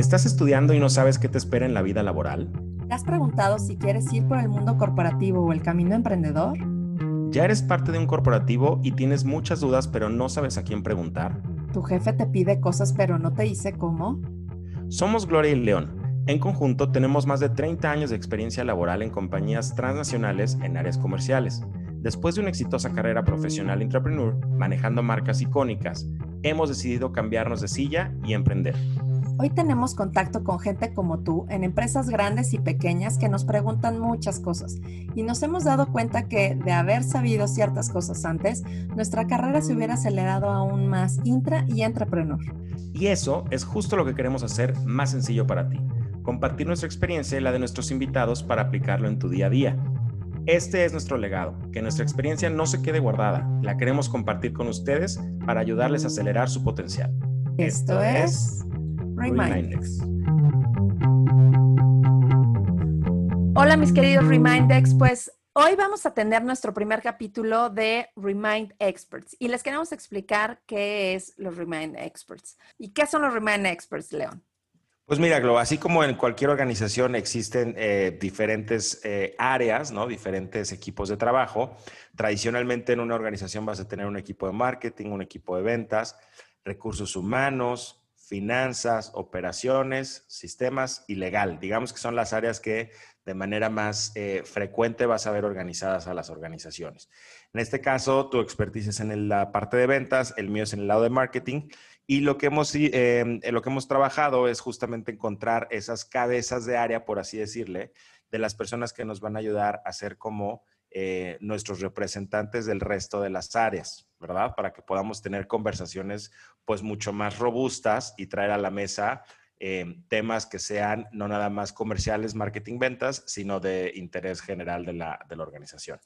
¿Estás estudiando y no sabes qué te espera en la vida laboral? ¿Te has preguntado si quieres ir por el mundo corporativo o el camino emprendedor? ¿Ya eres parte de un corporativo y tienes muchas dudas pero no sabes a quién preguntar? ¿Tu jefe te pide cosas pero no te dice cómo? Somos Gloria y León. En conjunto tenemos más de 30 años de experiencia laboral en compañías transnacionales en áreas comerciales. Después de una exitosa carrera profesional entrepreneur, manejando marcas icónicas, hemos decidido cambiarnos de silla y emprender. Hoy tenemos contacto con gente como tú en empresas grandes y pequeñas que nos preguntan muchas cosas y nos hemos dado cuenta que de haber sabido ciertas cosas antes, nuestra carrera se hubiera acelerado aún más intra y entrepreneur. Y eso es justo lo que queremos hacer más sencillo para ti, compartir nuestra experiencia y la de nuestros invitados para aplicarlo en tu día a día. Este es nuestro legado, que nuestra experiencia no se quede guardada, la queremos compartir con ustedes para ayudarles a acelerar su potencial. Esto, es Remindex. Hola mis queridos Remindex, pues hoy vamos a tener nuestro primer capítulo de Remind Experts y les queremos explicar qué es los Remind Experts y qué son los Remind Experts, León. Pues mira, Glo, así como en cualquier organización existen eh, diferentes eh, áreas, ¿no? Diferentes equipos de trabajo. Tradicionalmente en una organización vas a tener un equipo de marketing, un equipo de ventas, recursos humanos, finanzas, operaciones, sistemas y legal. Digamos que son las áreas que de manera más eh, frecuente vas a ver organizadas a las organizaciones. En este caso, tu expertise es en la parte de ventas, el mío es en el lado de marketing y lo que hemos, eh, lo que hemos trabajado es justamente encontrar esas cabezas de área, por así decirle, de las personas que nos van a ayudar a ser como eh, nuestros representantes del resto de las áreas, ¿verdad? Para que podamos tener conversaciones pues mucho más robustas y traer a la mesa eh, temas que sean no nada más comerciales, marketing, ventas, sino de interés general de la, de la organización.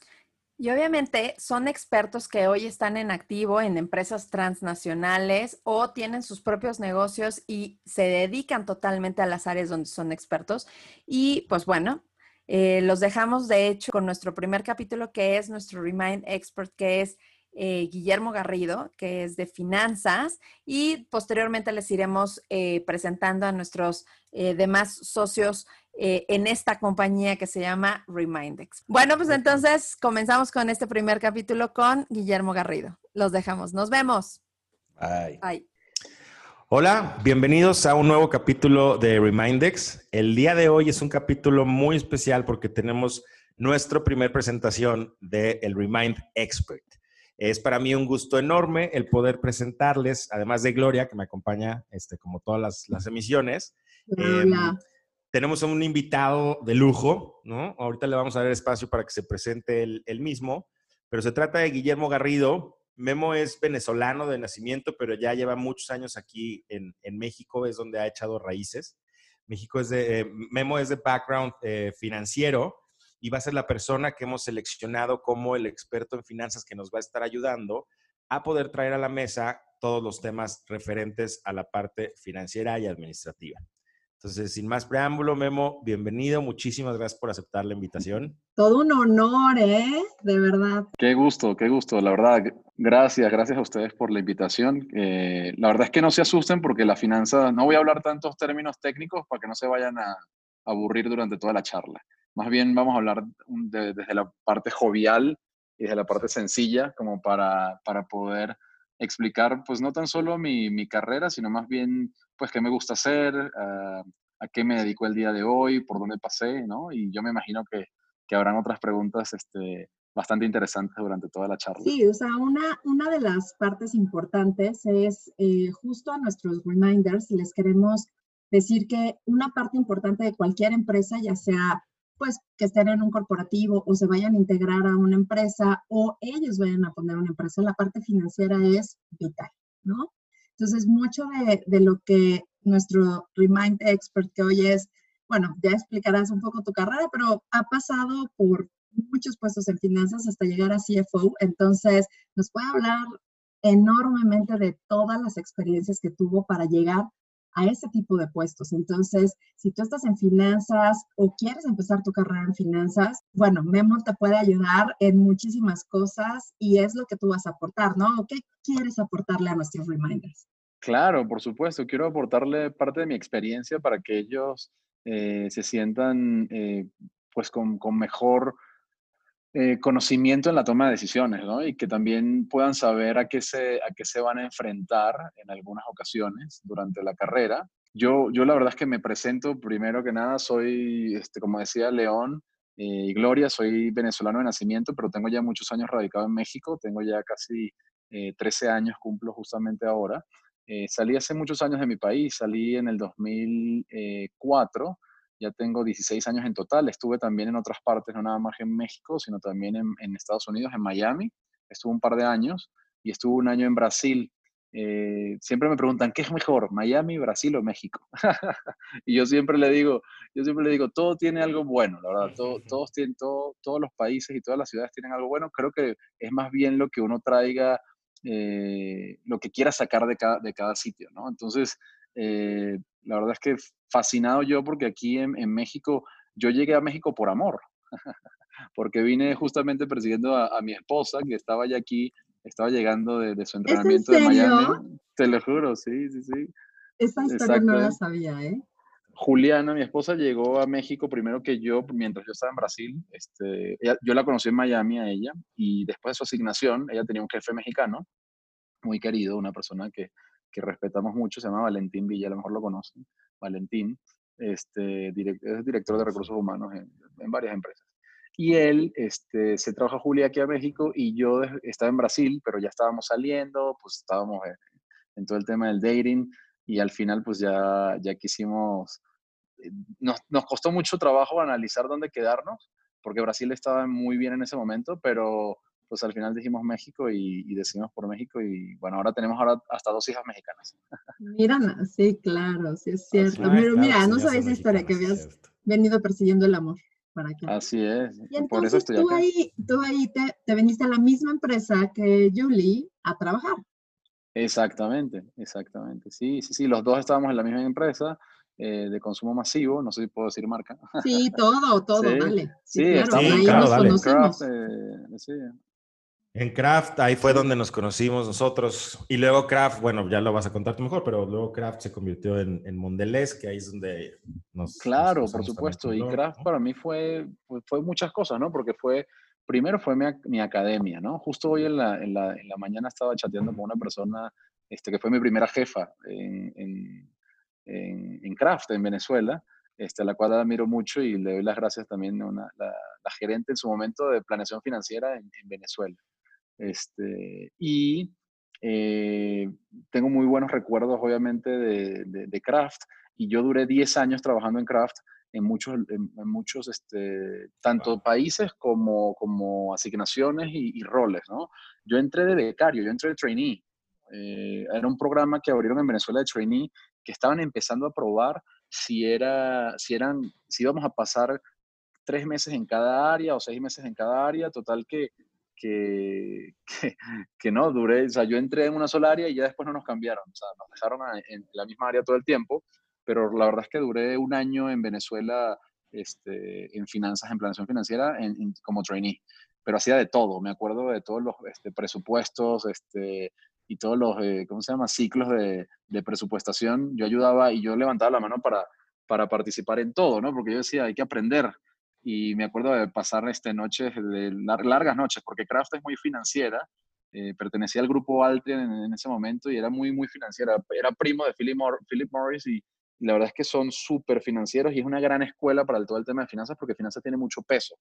Y obviamente son expertos que hoy están en activo en empresas transnacionales o tienen sus propios negocios y se dedican totalmente a las áreas donde son expertos. Y pues bueno, eh, los dejamos, de hecho, con nuestro primer capítulo, que es nuestro Remind Expert, que es eh, Guillermo Garrido, que es de finanzas, y posteriormente les iremos eh, presentando a nuestros demás socios en esta compañía que se llama Remindex. Bueno, pues entonces comenzamos con este primer capítulo con Guillermo Garrido. Los dejamos. Nos vemos. Bye. Bye. Hola, bienvenidos a un nuevo capítulo de Remindex. El día de hoy es un capítulo muy especial porque tenemos nuestra primera presentación del el Remind Expert. Es para mí un gusto enorme el poder presentarles, además de Gloria, que me acompaña este, como todas las, emisiones. Em, tenemos un invitado de lujo, ¿no? Ahorita le vamos a dar espacio para que se presente el mismo, pero se trata de Guillermo Garrido, Memo es venezolano de nacimiento, pero ya lleva muchos años aquí en, México, es donde ha echado raíces. México es de, eh, Memo es de background eh, financiero y va a ser la persona que hemos seleccionado como el experto en finanzas que nos va a estar ayudando a poder traer a la mesa todos los temas referentes a la parte financiera y administrativa. Entonces, sin más preámbulo, Memo, bienvenido. Muchísimas gracias por aceptar la invitación. Todo un honor, ¿eh? De verdad. Qué gusto, qué gusto. La verdad, gracias, gracias a ustedes por la invitación. Eh, la verdad es que no se asusten porque la finanza, no voy a hablar tantos términos técnicos para que no se vayan a aburrir durante toda la charla. Más bien vamos a hablar desde la parte jovial y desde la parte sencilla, como para, para poder explicar, pues no tan solo mi, mi carrera, sino más bien, pues qué me gusta hacer, ah, a qué me dedico el día de hoy, por dónde pasé, ¿no? Y yo me imagino que, que habrán otras preguntas este, bastante interesantes durante toda la charla. Sí, o sea, una, una de las partes importantes es eh, justo a nuestros reminders, les queremos decir que una parte importante de cualquier empresa, ya sea pues que estén en un corporativo o se vayan a integrar a una empresa o ellos vayan a poner una empresa, la parte financiera es vital, ¿no? Entonces, mucho de, de lo que nuestro Remind Expert que hoy es, bueno, ya explicarás un poco tu carrera, pero ha pasado por muchos puestos en finanzas hasta llegar a CFO, entonces nos puede hablar enormemente de todas las experiencias que tuvo para llegar a ese tipo de puestos. Entonces, si tú estás en finanzas o quieres empezar tu carrera en finanzas, bueno, Memo te puede ayudar en muchísimas cosas y es lo que tú vas a aportar, ¿no? ¿Qué quieres aportarle a nuestros reminders? Claro, por supuesto. Quiero aportarle parte de mi experiencia para que ellos eh, se sientan eh, pues con, mejor eh, conocimiento en la toma de decisiones, ¿no? Y que también puedan saber a qué, se, a qué se van a enfrentar en algunas ocasiones durante la carrera. Yo, yo la verdad es que me presento, primero que nada, soy, este, como decía León y Gloria, soy venezolano de nacimiento, pero tengo ya muchos años radicado en México, tengo ya casi 13 años, cumplo justamente ahora. Eh, salí hace muchos años de mi país, salí en el 2004, ya tengo 16 años en total, estuve también en otras partes, no nada más en México, sino también en, Estados Unidos, en Miami, estuve un par de años y estuve un año en Brasil. Eh, siempre me preguntan, ¿qué es mejor, Miami, Brasil o México? y yo siempre le digo, yo siempre le digo, todo tiene algo bueno, la verdad, todos, tienen, todos los países y todas las ciudades tienen algo bueno. Creo que es más bien lo que uno traiga eh, lo que quiera sacar de cada, de cada sitio, ¿no? Entonces, eh, la verdad es que fascinado yo porque aquí en, México, yo llegué a México por amor, porque vine justamente persiguiendo a, mi esposa que estaba ya aquí, estaba llegando de, su entrenamiento de Miami. Te lo juro, sí, sí, sí. Esa historia no la sabía, ¿eh? Juliana, mi esposa, llegó a México primero que yo, mientras yo estaba en Brasil. Este, yo la conocí en Miami a ella y después de su asignación, ella tenía un jefe mexicano, muy querido, una persona que, que respetamos mucho, se llama Valentín Villa, a lo mejor lo conocen, Valentín, este, es director de recursos humanos en, en, varias empresas. Y él este, se trajo a Julia aquí a México y yo estaba en Brasil, pero ya estábamos saliendo, pues estábamos en, en todo el tema del dating y al final pues ya, ya quisimos, eh, nos, nos, costó mucho trabajo analizar dónde quedarnos, porque Brasil estaba muy bien en ese momento, pero pues al final dijimos México y, decidimos por México y bueno, ahora tenemos ahora hasta dos hijas mexicanas. Mira, sí, claro, sí es cierto. pero mira, no sabes esa historia que habías venido persiguiendo el amor. Para que... Así es. Y entonces por eso estoy tú, Ahí, tú ahí te, te veniste a la misma empresa que Julie a trabajar. Exactamente, exactamente. Sí, sí, sí, los dos estábamos en la misma empresa eh, de consumo masivo, no sé si puedo decir marca. Sí, todo, todo, dale. Sí, estamos en Craft, eh, En Craft, ahí fue donde nos conocimos nosotros. Y luego Craft, bueno, ya lo vas a contar tú mejor, pero luego Craft se convirtió en, en Mondelez, que ahí es donde nos... Claro, por supuesto. Y Craft para mí fue, fue, muchas cosas, ¿no? Porque fue primero fue mi, academia, ¿no? Justo hoy en la, en, la, en la, mañana estaba chateando con una persona este, que fue mi primera jefa en, en, en, Craft, en Venezuela, este, a la cual admiro mucho y le doy las gracias también a una, la, gerente en su momento de planeación financiera en, Venezuela. Este, y eh, tengo muy buenos recuerdos, obviamente, de, de, de Craft. Y yo duré 10 años trabajando en Craft en muchos, en, muchos este, tanto países como, como asignaciones y, roles, ¿no? Yo entré de becario, yo entré de trainee. Eh, era un programa que abrieron en Venezuela de trainee que estaban empezando a probar si, era, si, eran, si íbamos a pasar tres meses en cada área o seis meses en cada área, total que, que, que, no, duré, o sea, yo entré en una sola área y ya después no nos cambiaron, o sea, nos dejaron en la misma área todo el tiempo pero la verdad es que duré un año en Venezuela este, en finanzas, en planeación financiera, en, como trainee, pero hacía de todo, me acuerdo de todos los este, presupuestos este, y todos los, eh, ¿cómo se llama?, ciclos de, de, presupuestación, yo ayudaba y yo levantaba la mano para, para participar en todo, ¿no? Porque yo decía, hay que aprender. Y me acuerdo de pasar este, noches, de largas noches, porque Craft es muy financiera, eh, pertenecía al grupo Altria en, ese momento y era muy, muy financiera. Era primo de Philip, Philip Morris y, la verdad es que son súper financieros y es una gran escuela para todo el tema de finanzas porque finanzas tiene mucho peso.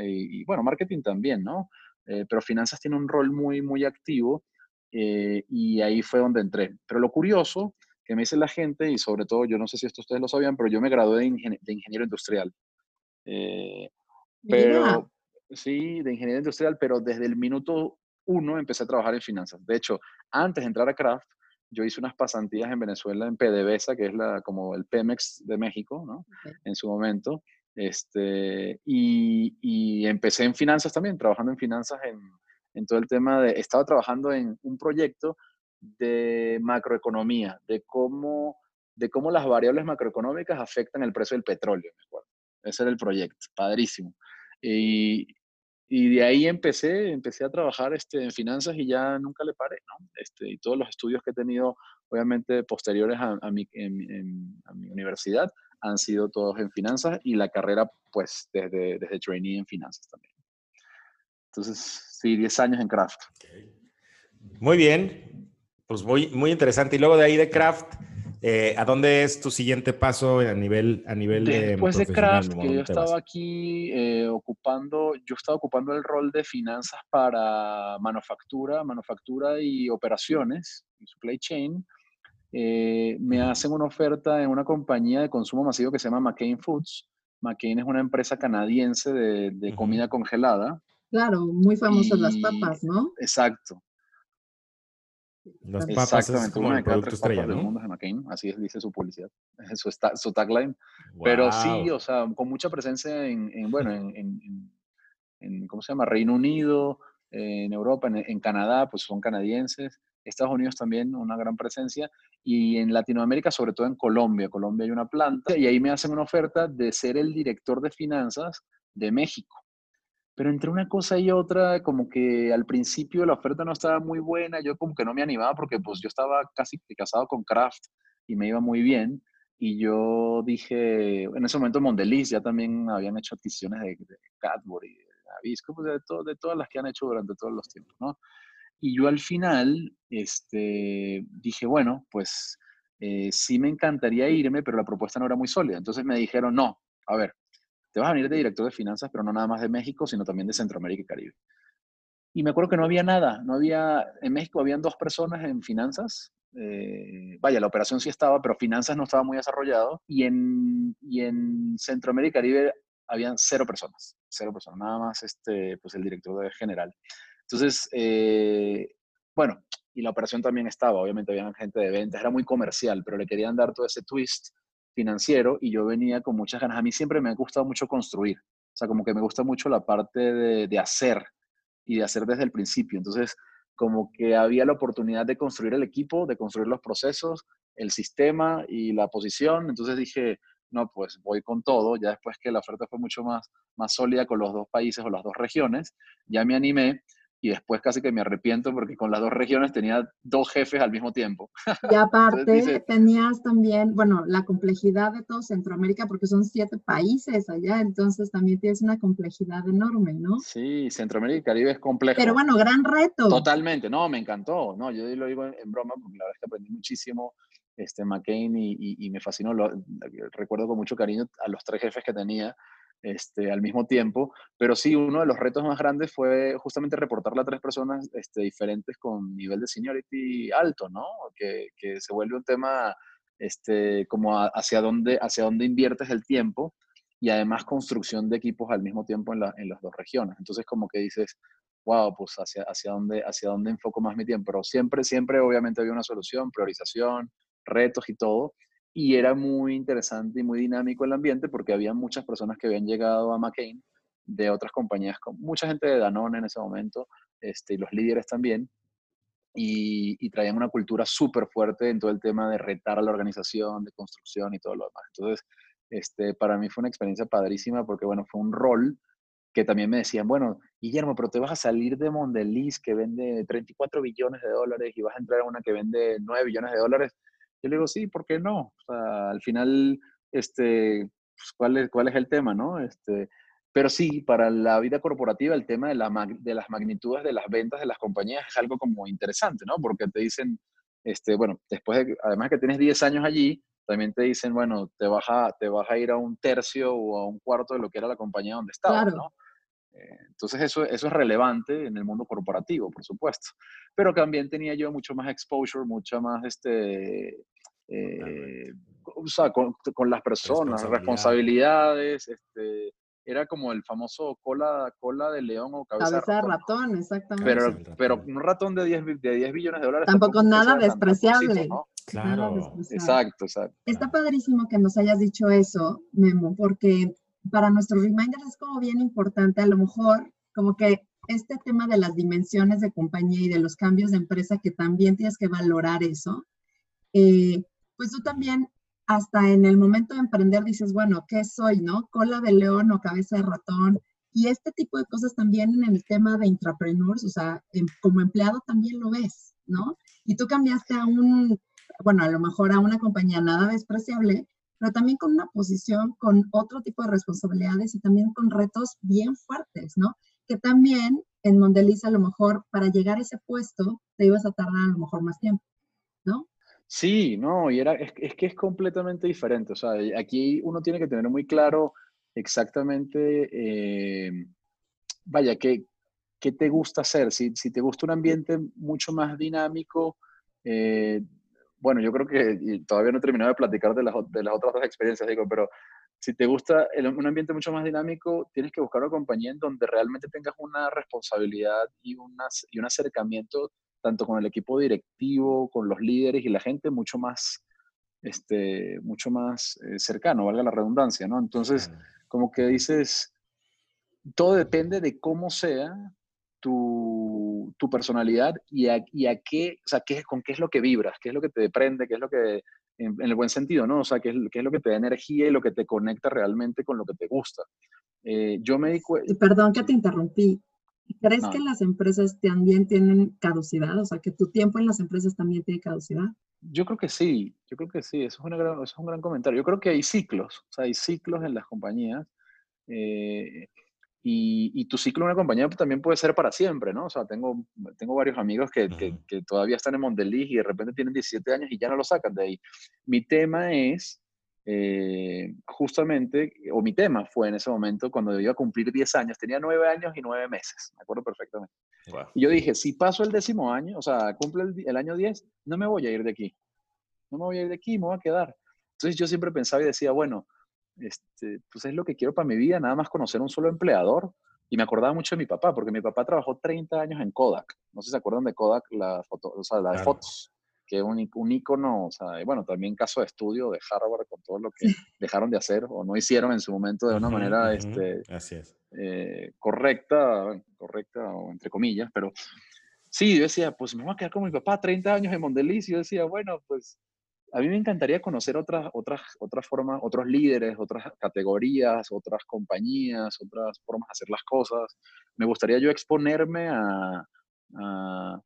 Y, bueno, marketing también, ¿no? Eh, pero finanzas tiene un rol muy, muy activo eh, y ahí fue donde entré. Pero lo curioso que me dice la gente, y sobre todo, yo no sé si esto ustedes lo sabían, pero yo me gradué de, ingeniero industrial. Eh, pero, sí, de ingeniero industrial, pero desde el minuto uno empecé a trabajar en finanzas. De hecho, antes de entrar a Kraft, yo hice unas pasantías en Venezuela, en PDVSA, que es la, como el Pemex de México, ¿no? En su momento. Este, y, y, empecé en finanzas también, trabajando en finanzas en, en, todo el tema de, estaba trabajando en un proyecto de macroeconomía, de cómo, de cómo las variables macroeconómicas afectan el precio del petróleo, me acuerdo. Ese era el proyecto, padrísimo. Y, y de ahí empecé, empecé a trabajar este, en finanzas y ya nunca le paré, ¿no? Este, y todos los estudios que he tenido, obviamente, posteriores a, a, mi, a mi universidad, han sido todos en finanzas y la carrera, pues, desde, desde trainee en finanzas también. Entonces, sí, 10 años en Craft. Muy bien, pues muy, muy interesante. Y luego de ahí de Craft, eh, ¿A dónde es tu siguiente paso a nivel, a nivel Después de Craft, que yo estaba aquí eh, ocupando, yo estaba ocupando el rol de finanzas para manufactura, manufactura y operaciones, y supply chain. Eh, me hacen una oferta en una compañía de consumo masivo que se llama McCain Foods. McCain es una empresa canadiense de, comida congelada. Claro, muy famosas las papas, ¿no? Exacto. Las papas es como el producto estrella, ¿no? del mundo de McCain, así dice su publicidad, su, su tagline. Pero sí, o sea, con mucha presencia en, en bueno, en, en, ¿cómo se llama? Reino Unido, en Europa, en, Canadá, pues son canadienses. Estados Unidos también una gran presencia y en Latinoamérica, sobre todo en Colombia. Colombia hay una planta y ahí me hacen una oferta de ser el director de finanzas de México. Pero entre una cosa y otra, como que al principio la oferta no estaba muy buena, yo como que no me animaba porque pues yo estaba casi casado con Kraft y me iba muy bien. Y yo dije, en ese momento Mondeliz ya también habían hecho adquisiciones de, Cadbury, de Avisco, pues de, todas las que han hecho durante todos los tiempos, ¿no? Y yo al final este, dije, bueno, pues eh, sí me encantaría irme, pero la propuesta no era muy sólida. Entonces me dijeron, no, a ver, te vas a venir de director de finanzas, pero no nada más de México, sino también de Centroamérica y Caribe. Y me acuerdo que no había nada, no había, en México habían dos personas en finanzas, eh, vaya, la operación sí estaba, pero finanzas no estaba muy desarrollado, y en, y en Centroamérica y Caribe habían cero personas, cero personas, nada más este, pues el director general. Entonces, eh, bueno, y la operación también estaba, obviamente había gente de ventas, era muy comercial, pero le querían dar todo ese twist financiero y yo venía con muchas ganas. A mí siempre me ha gustado mucho construir, o sea, como que me gusta mucho la parte de, hacer y de hacer desde el principio. Entonces, como que había la oportunidad de construir el equipo, de construir los procesos, el sistema y la posición. Entonces dije, no, pues voy con todo. Ya después que la oferta fue mucho más, más sólida con los dos países o las dos regiones, ya me animé y después casi que me arrepiento porque con las dos regiones tenía dos jefes al mismo tiempo. Y aparte tenías también, bueno, la complejidad de todo Centroamérica porque son siete países allá, entonces también tienes una complejidad enorme, ¿no? Sí, Centroamérica y Caribe es complejo. Pero bueno, gran reto. Totalmente, no, me encantó, no, yo lo digo en, broma porque la verdad es que aprendí muchísimo este, McCain y, y, me fascinó, lo, recuerdo con mucho cariño a los tres jefes que tenía este, al mismo tiempo. Pero sí, uno de los retos más grandes fue justamente reportarle a tres personas este, diferentes con nivel de seniority alto, ¿no? Que, que se vuelve un tema este, como hacia, dónde, hacia dónde inviertes el tiempo y además construcción de equipos al mismo tiempo en, en las dos regiones. Entonces como que dices, wow, pues hacia, hacia, dónde, hacia dónde enfoco más mi tiempo. Pero siempre, siempre obviamente había una solución, priorización, retos y todo y era muy interesante y muy dinámico el ambiente porque había muchas personas que habían llegado a McCain de otras compañías, con mucha gente de Danone en ese momento, este, y los líderes también, y, traían una cultura súper fuerte en todo el tema de retar a la organización, de construcción y todo lo demás. Entonces, este, para mí fue una experiencia padrísima porque, bueno, fue un rol que también me decían, bueno, Guillermo, pero te vas a salir de Mondeliz que vende 34 billones de dólares y vas a entrar a una que vende 9 billones de dólares. Yo le digo, sí, ¿por qué no? O sea, al final, este, pues, ¿cuál, es, ¿cuál es el tema, no? Este, pero sí, para la vida corporativa el tema de, la, de las magnitudes de las ventas de las compañías es algo como interesante, ¿no? Porque te dicen, este, bueno, después de, además que tienes 10 años allí, también te dicen, bueno, te vas a, te vas a ir a un tercio o a un cuarto de lo que era la compañía donde estabas, ¿no? Eh, entonces eso, eso es relevante en el mundo corporativo, por supuesto. Pero también tenía yo mucho más exposure, mucha más, este, eh, o sea, con, con, las personas, responsabilidades, este, era como el famoso cola, cola de león o cabeza, cabeza de ratón, exactamente. Pero, pero un ratón de 10, de 10 billones de dólares. Tampoco, nada despreciable. Claro. Exacto, exacto. Está padrísimo que nos hayas dicho eso, Memo, porque para nuestros reminders es como bien importante, a lo mejor como que este tema de las dimensiones de compañía y de los cambios de empresa, que también tienes que valorar eso, eh, pues tú también hasta en el momento de emprender dices, bueno, ¿qué soy, no? Cola de león o cabeza de ratón, Y este tipo de cosas también en el tema de intrapreneurs, o sea, como empleado también lo ves, ¿no? Y tú cambiaste a un, bueno, a lo mejor a una compañía nada despreciable, pero también con una posición con otro tipo de responsabilidades y también con retos bien fuertes, ¿no? Que también en Mondeliz a lo mejor para llegar a ese puesto te ibas a tardar a lo mejor más tiempo, ¿no? Sí, no, y era, es, que es completamente diferente. O sea, aquí uno tiene que tener muy claro exactamente, eh, vaya, ¿qué, ¿qué, te gusta hacer? Si, si, te gusta un ambiente mucho más dinámico, eh, bueno, yo creo que todavía no he terminado de platicar de las, de las otras dos experiencias, digo, pero si te gusta un ambiente mucho más dinámico, tienes que buscar una compañía en donde realmente tengas una responsabilidad y, y un acercamiento tanto con el equipo directivo, con los líderes y la gente mucho más, este, mucho más eh, cercano, valga la redundancia, ¿no? Entonces, como que dices, todo depende de cómo sea tu, tu personalidad y a, y a, qué, o sea, qué, con qué es lo que vibras, qué es lo que te prende, qué es lo que, en, el buen sentido, ¿no? O sea, qué es, qué es, lo que te da energía y lo que te conecta realmente con lo que te gusta. Eh, yo me di cuenta... Perdón que te interrumpí. ¿Crees que las empresas también tienen caducidad? O sea, que tu tiempo en las empresas también tiene caducidad. Yo creo que sí, yo creo que sí, eso es, una eso es un gran comentario. Yo creo que hay ciclos, o sea, hay ciclos en las compañías. Eh, y, y, tu ciclo en una compañía también puede ser para siempre, ¿no? O sea, tengo, tengo varios amigos que, que, que todavía están en Mondeliz y de repente tienen 17 años y ya no lo sacan de ahí. Mi tema es eh, justamente, o mi tema fue en ese momento cuando iba a cumplir 10 años, tenía 9 años y 9 meses, me acuerdo perfectamente. Y yo dije, si paso el décimo año, o sea, cumple el, año 10, no me voy a ir de aquí, no me voy a ir de aquí, me voy a quedar. Entonces yo siempre pensaba y decía, bueno, este, pues es lo que quiero para mi vida, nada más conocer un solo empleador. Y me acordaba mucho de mi papá, porque mi papá trabajó 30 años en Kodak. No sé si se acuerdan de Kodak, la, foto, o sea, la de fotos que es un, un icono, o sea, bueno, también caso de estudio de Harvard con todo lo que dejaron de hacer o no hicieron en su momento de una manera este, eh, correcta, correcta o entre comillas, pero sí, yo decía, pues me voy a quedar con mi papá 30 años en Mondeliz y yo decía, bueno, pues a mí me encantaría conocer otras, otras, otras formas, otros líderes, otras categorías, otras compañías, otras formas de hacer las cosas. Me gustaría yo exponerme a, a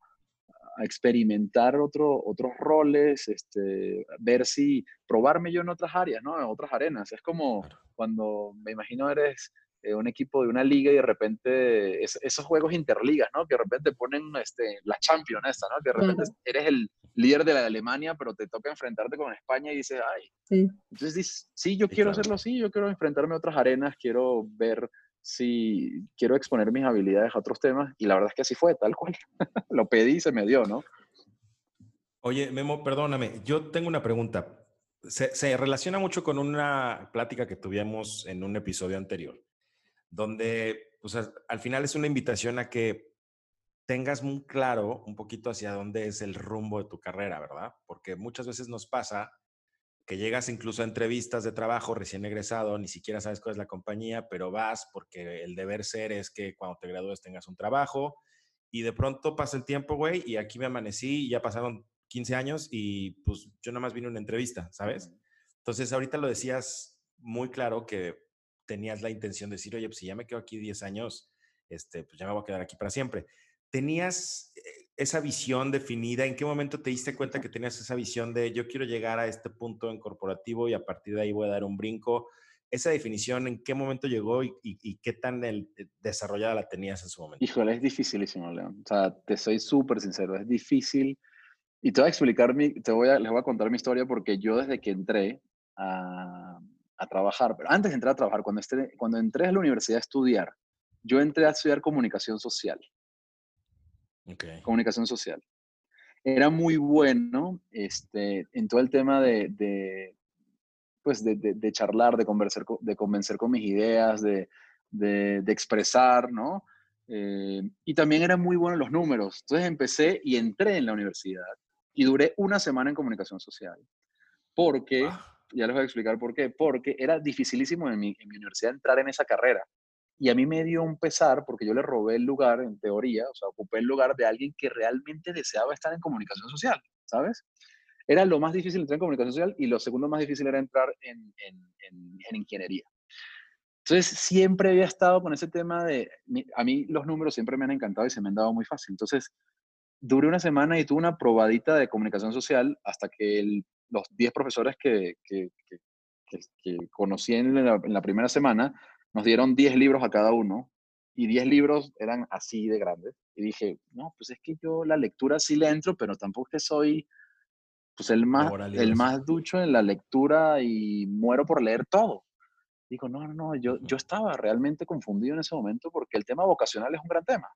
a experimentar otro, otros roles, este, ver si probarme yo en otras áreas, ¿no? En otras arenas. Es como cuando me imagino eres eh, un equipo de una liga y de repente esos juegos interligas, ¿no? Que de repente ponen este, la Champions esta, ¿no? Que de repente eres el líder de la de Alemania, pero te toca enfrentarte con España y dices, ay. Sí. Entonces dices, sí, yo quiero hacerlo así, yo quiero enfrentarme a otras arenas, quiero ver si quiero exponer mis habilidades a otros temas y la verdad es que así fue, tal cual. Lo pedí y se me dio, ¿no? Oye, Memo, perdóname, yo tengo una pregunta. Se, relaciona mucho con una plática que tuvimos en un episodio anterior, donde pues, al final es una invitación a que tengas muy claro un poquito hacia dónde es el rumbo de tu carrera, ¿verdad? Porque muchas veces nos pasa que llegas incluso a entrevistas de trabajo recién egresado, ni siquiera sabes cuál es la compañía, pero vas porque el deber ser es que cuando te gradúes tengas un trabajo y de pronto pasa el tiempo, güey, y aquí me amanecí y ya pasaron 15 años y pues yo nada más vine a una entrevista, ¿sabes? Entonces ahorita lo decías muy claro que tenías la intención de decir, oye, pues si ya me quedo aquí 10 años, este, pues ya me voy a quedar aquí para siempre. ¿Tenías eh, esa visión definida? ¿En qué momento te diste cuenta que tenías esa visión de yo quiero llegar a este punto en corporativo y a partir de ahí voy a dar un brinco? Esa definición, ¿en qué momento llegó y, qué tan eh, desarrollada la tenías en su momento? Híjole, es dificilísimo, León. O sea, te soy súper sincero, es difícil. Y te voy a explicar, mi, te voy a, les voy a contar mi historia porque yo desde que entré a, a trabajar, pero antes de entrar a trabajar, cuando, esté, cuando entré a la universidad a estudiar, yo entré a estudiar comunicación social. Comunicación social. Era muy bueno este, en todo el tema de, de pues de, de, charlar, de convencer, de convencer con mis ideas, de, de expresar, ¿no? Eh, y también era muy bueno en los números. Entonces empecé y entré en la universidad y duré una semana en comunicación social. Porque, ya les voy a explicar por qué, porque era dificilísimo en mi, en mi universidad entrar en esa carrera. Y a mí me dio un pesar porque yo le robé el lugar, en teoría, o sea, ocupé el lugar de alguien que realmente deseaba estar en comunicación social, ¿sabes? Era lo más difícil entrar en comunicación social y lo segundo más difícil era entrar en, en, en, ingeniería. Entonces, siempre había estado con ese tema de, a mí los números siempre me han encantado y se me han dado muy fácil. Entonces, duré una semana y tuve una probadita de comunicación social hasta que los 10 profesores que, que, que, conocí en la, en la, primera semana nos dieron 10 libros a cada uno y 10 libros eran así de grandes. Y dije, no, pues es que yo la lectura sí le entro, pero tampoco que soy pues el más, el más ducho en la lectura y muero por leer todo. Digo, no, no, no, yo, yo estaba realmente confundido en ese momento porque el tema vocacional es un gran tema.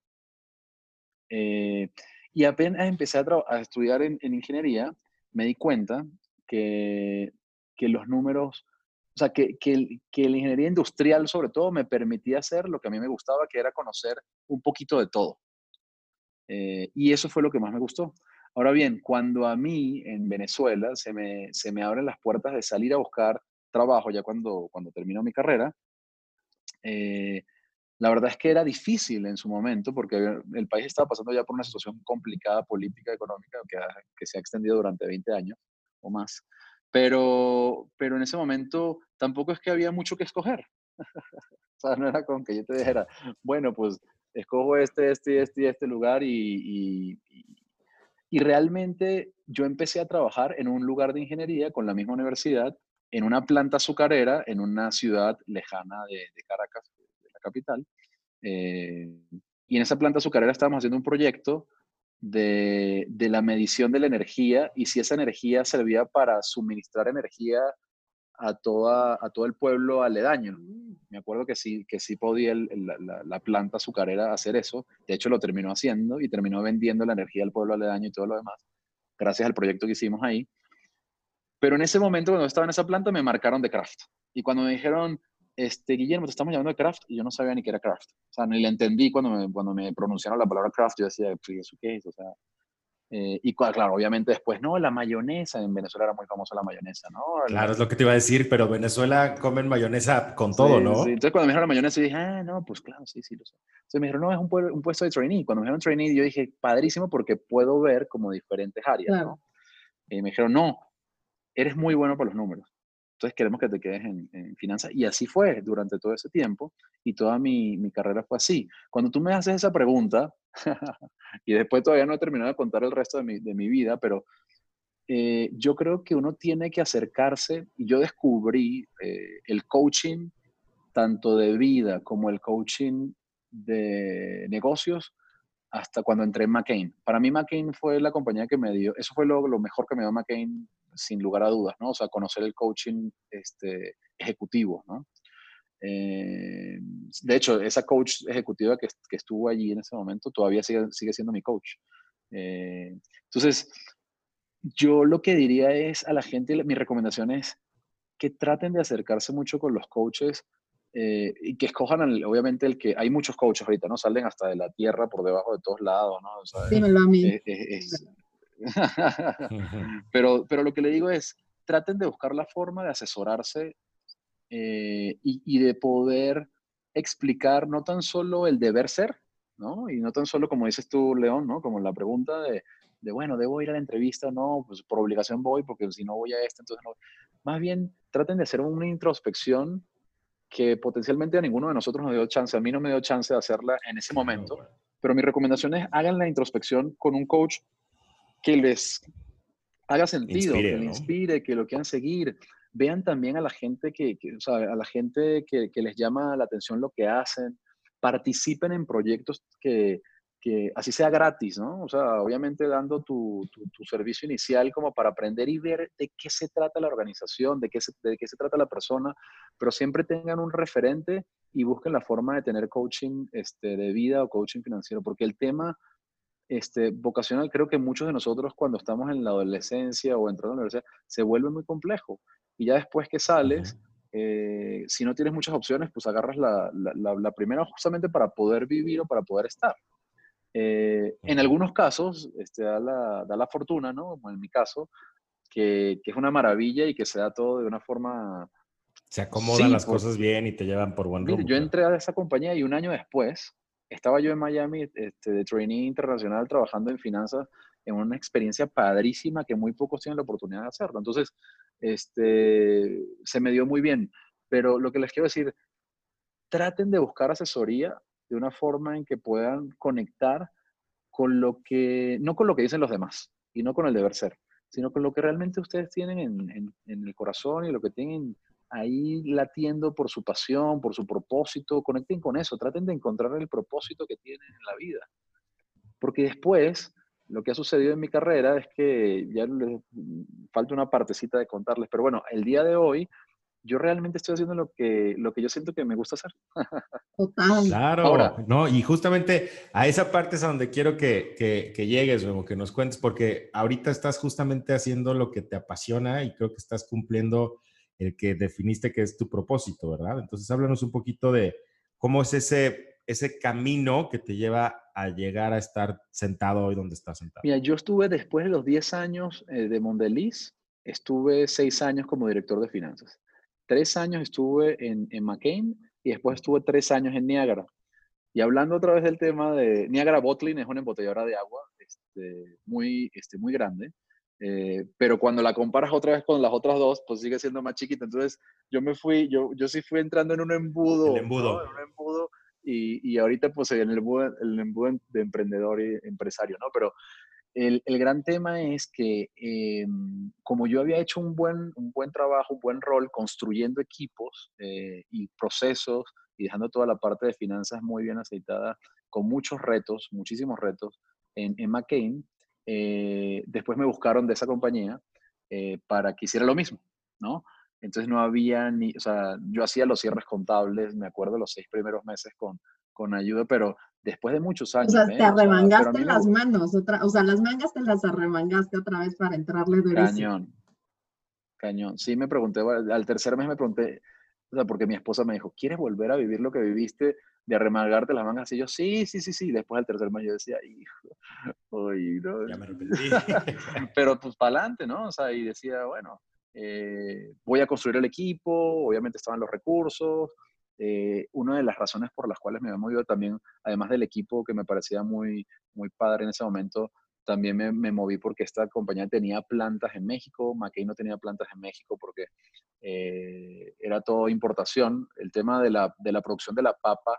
Eh, y apenas empecé a, a estudiar en, en, ingeniería, me di cuenta que, que los números, o sea, que, que, que, la ingeniería industrial sobre todo me permitía hacer lo que a mí me gustaba, que era conocer un poquito de todo. Eh, y eso fue lo que más me gustó. Ahora bien, cuando a mí en Venezuela se me, se me abren las puertas de salir a buscar trabajo, ya cuando, cuando terminó mi carrera, eh, la verdad es que era difícil en su momento porque el país estaba pasando ya por una situación complicada política, económica, que, que se ha extendido durante 20 años o más. Pero, pero en ese momento tampoco es que había mucho que escoger. o sea, no era con que yo te dijera, bueno, pues escojo este, este, este y este lugar y, y realmente yo empecé a trabajar en un lugar de ingeniería con la misma universidad, en una planta azucarera, en una ciudad lejana de, Caracas, de la capital. Eh, y en esa planta azucarera estábamos haciendo un proyecto de, de, la medición de la energía y si esa energía servía para suministrar energía a, toda, a todo el pueblo aledaño. Mm. Me acuerdo que sí, que sí podía la, la, planta azucarera hacer eso. De hecho, lo terminó haciendo y terminó vendiendo la energía al pueblo aledaño y todo lo demás, gracias al proyecto que hicimos ahí. Pero en ese momento, cuando estaba en esa planta, me marcaron de craft. Y cuando me dijeron, este, Guillermo, te estamos llamando de craft, y yo no sabía ni qué era craft. O sea, ni le entendí cuando me, cuando me pronunciaron la palabra craft, yo decía, pues, ¿eso qué es? O sea, eh, y claro, obviamente después, no, la mayonesa, en Venezuela era muy famosa la mayonesa, ¿no? Claro, es lo que te iba a decir, pero Venezuela comen mayonesa con todo, ¿no? Sí. Entonces cuando me dijeron la mayonesa, yo dije, ah, no, pues claro, sí, sí, lo sé. Entonces me dijeron, no, es un, un puesto de trainee. Cuando me dijeron trainee, yo dije, padrísimo porque puedo ver como diferentes áreas, ¿no? Y me dijeron, no, eres muy bueno para los números. Entonces queremos que te quedes en, finanzas. Y así fue durante todo ese tiempo y toda mi, mi carrera fue así. Cuando tú me haces esa pregunta, y después todavía no he terminado de contar el resto de mi, de mi vida, pero eh, yo creo que uno tiene que acercarse, y yo descubrí eh, el coaching tanto de vida como el coaching de negocios hasta cuando entré en McCain. Para mí McCain fue la compañía que me dio, eso fue lo, lo mejor que me dio McCain sin lugar a dudas, ¿no? O sea, conocer el coaching este, ejecutivo, ¿no? Eh, de hecho, esa coach ejecutiva que, estuvo allí en ese momento todavía sigue, sigue siendo mi coach. Eh, entonces, yo lo que diría es a la gente, mi recomendación es que traten de acercarse mucho con los coaches eh, y que escojan, obviamente, el que hay muchos coaches ahorita, ¿no? Salen hasta de la tierra por debajo de todos lados, ¿no? O sea, Dímelo a mí. pero, pero lo que le digo es, traten de buscar la forma de asesorarse eh, y, de poder explicar no tan solo el deber ser, ¿no? Y no tan solo, como dices tú, León, ¿no? Como la pregunta de, de bueno, ¿debo ir a la entrevista? No, pues por obligación voy, porque si no voy a esta, entonces no. Más bien, traten de hacer una introspección que potencialmente a ninguno de nosotros nos dio chance, a mí no me dio chance de hacerla en ese momento, pero mi recomendación es hagan la introspección con un coach que les haga sentido, que les inspire, que lo quieran seguir, vean también a la gente que, o sea, a la gente que, que, les llama la atención lo que hacen, participen en proyectos que, que así sea gratis, ¿no? O sea, obviamente dando tu, tu, servicio inicial como para aprender y ver de qué se trata la organización, de qué se, de qué se trata la persona, pero siempre tengan un referente y busquen la forma de tener coaching este, de vida o coaching financiero, porque el tema este, vocacional, creo que muchos de nosotros cuando estamos en la adolescencia o entrando a la universidad, se vuelve muy complejo. Y ya después que sales, eh, si no tienes muchas opciones, pues agarras la, la, primera justamente para poder vivir o para poder estar. Eh, en algunos casos, este, da, la, da la fortuna, ¿no? Como en mi caso, que, que, es una maravilla y que se da todo de una forma... Se acomodan las cosas bien y te llevan por buen rumbo. Yo entré a esa compañía y un año después estaba yo en Miami este, de trainee internacional trabajando en finanzas en una experiencia padrísima que muy pocos tienen la oportunidad de hacerlo. Entonces, este, se me dio muy bien. Pero lo que les quiero decir, traten de buscar asesoría de una forma en que puedan conectar con lo que, no con lo que dicen los demás y no con el deber ser, sino con lo que realmente ustedes tienen en, en el corazón y lo que tienen ahí latiendo por su pasión, por su propósito, conecten con eso, traten de encontrar el propósito que tienen en la vida. Porque después, lo que ha sucedido en mi carrera es que ya les falta una partecita de contarles, pero bueno, el día de hoy yo realmente estoy haciendo lo que, lo que yo siento que me gusta hacer. Total. Claro, no, y justamente a esa parte es a donde quiero que, que, que llegues, o que nos cuentes, porque ahorita estás justamente haciendo lo que te apasiona y creo que estás cumpliendo el que definiste que es tu propósito, ¿verdad? Entonces, háblanos un poquito de cómo es ese, ese camino que te lleva a llegar a estar sentado hoy donde estás sentado. Mira, yo estuve después de los 10 años eh, de Mondeliz, estuve 6 años como director de finanzas. 3 años estuve en, en McCain y después estuve 3 años en Niagara. Y hablando otra vez del tema de Niagara Bottling, es una embotelladora de agua este, muy, este, muy grande. Eh, pero cuando la comparas otra vez con las otras dos, pues sigue siendo más chiquita. Entonces, yo me fui, yo, yo sí fui entrando en un embudo. embudo. En un embudo y, y, ahorita pues en el embudo, el embudo de emprendedor y empresario, ¿no? Pero el, gran tema es que eh, como yo había hecho un buen, un buen trabajo, un buen rol construyendo equipos eh, y procesos y dejando toda la parte de finanzas muy bien aceitada, con muchos retos, muchísimos retos en, en McCain, eh, después me buscaron de esa compañía eh, para que hiciera lo mismo, ¿no? Entonces no había ni, o sea, yo hacía los cierres contables, me acuerdo los seis primeros meses con, con ayuda, pero después de muchos años. O sea, te arremangaste las manos, otra, o sea, las mangas te las arremangaste otra vez para entrarle durísimo. Cañón, cañón. Sí, me pregunté, al tercer mes me pregunté, o sea, porque mi esposa me dijo, ¿quieres volver a vivir lo que viviste de arremangarte las mangas? Y yo, sí, sí, sí, sí. Después del tercer mes yo decía, hijo, oye, no. Ya me arrepentí. Pero pues para adelante, ¿no? O sea, y decía, bueno, eh, voy a construir el equipo, obviamente estaban los recursos. Eh, una de las razones por las cuales me había movido también, además del equipo que me parecía muy, muy padre en ese momento, también me, me, moví porque esta compañía tenía plantas en México, McKay no tenía plantas en México porque eh, era todo importación. El tema de la, de la, producción de la papa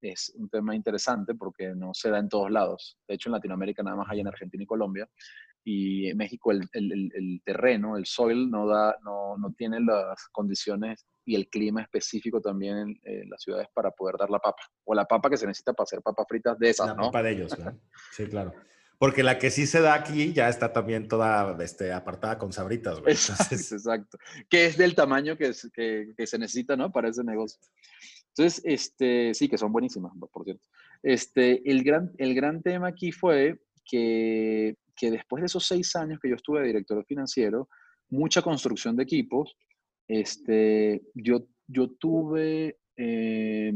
es un tema interesante porque no se da en todos lados. De hecho, en Latinoamérica nada más hay en Argentina y Colombia. Y en México el, el, el terreno, el soil, no, da, no, no, tiene las condiciones y el clima específico también en, en, las ciudades para poder dar la papa. O la papa que se necesita para hacer papas fritas de esas, la ¿no? papa de ellos, ¿no? Sí, claro. Porque la que sí se da aquí ya está también toda este, apartada con sabritas, güey. Exacto, exacto. Que es del tamaño que, es, que, que, se necesita, ¿no? Para ese negocio. Entonces, este, sí, que son buenísimas, por cierto. Este, el, gran, el gran tema aquí fue que, que después de esos seis años que yo estuve de director financiero, mucha construcción de equipos, este, yo, yo tuve... Eh,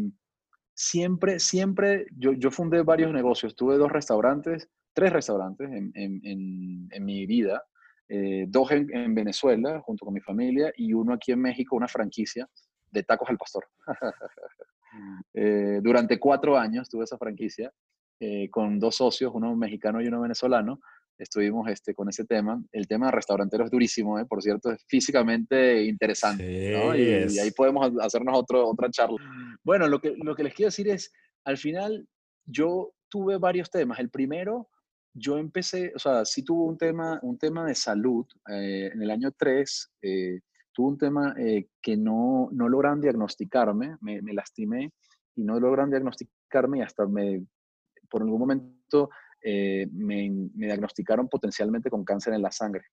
siempre, siempre, yo, yo fundé varios negocios, tuve dos restaurantes, tres restaurantes en, en, en, mi vida, eh, dos en, en, Venezuela junto con mi familia y uno aquí en México, una franquicia de tacos al pastor. eh, durante cuatro años tuve esa franquicia eh, con dos socios, uno mexicano y uno venezolano. Estuvimos este, con ese tema. El tema de restaurantero es durísimo, ¿eh? por cierto, es físicamente interesante. Sí, ¿no? y, es. y, ahí podemos hacernos otro, otra charla. Bueno, lo que, lo que les quiero decir es, al final yo tuve varios temas. El primero yo empecé, o sea, sí tuve un tema, un tema de salud. Eh, en el año 3 eh, tuve un tema eh, que no, no lograron diagnosticarme, me, me, lastimé y no lograron diagnosticarme y hasta me, por algún momento me, me, diagnosticaron potencialmente con cáncer en la sangre.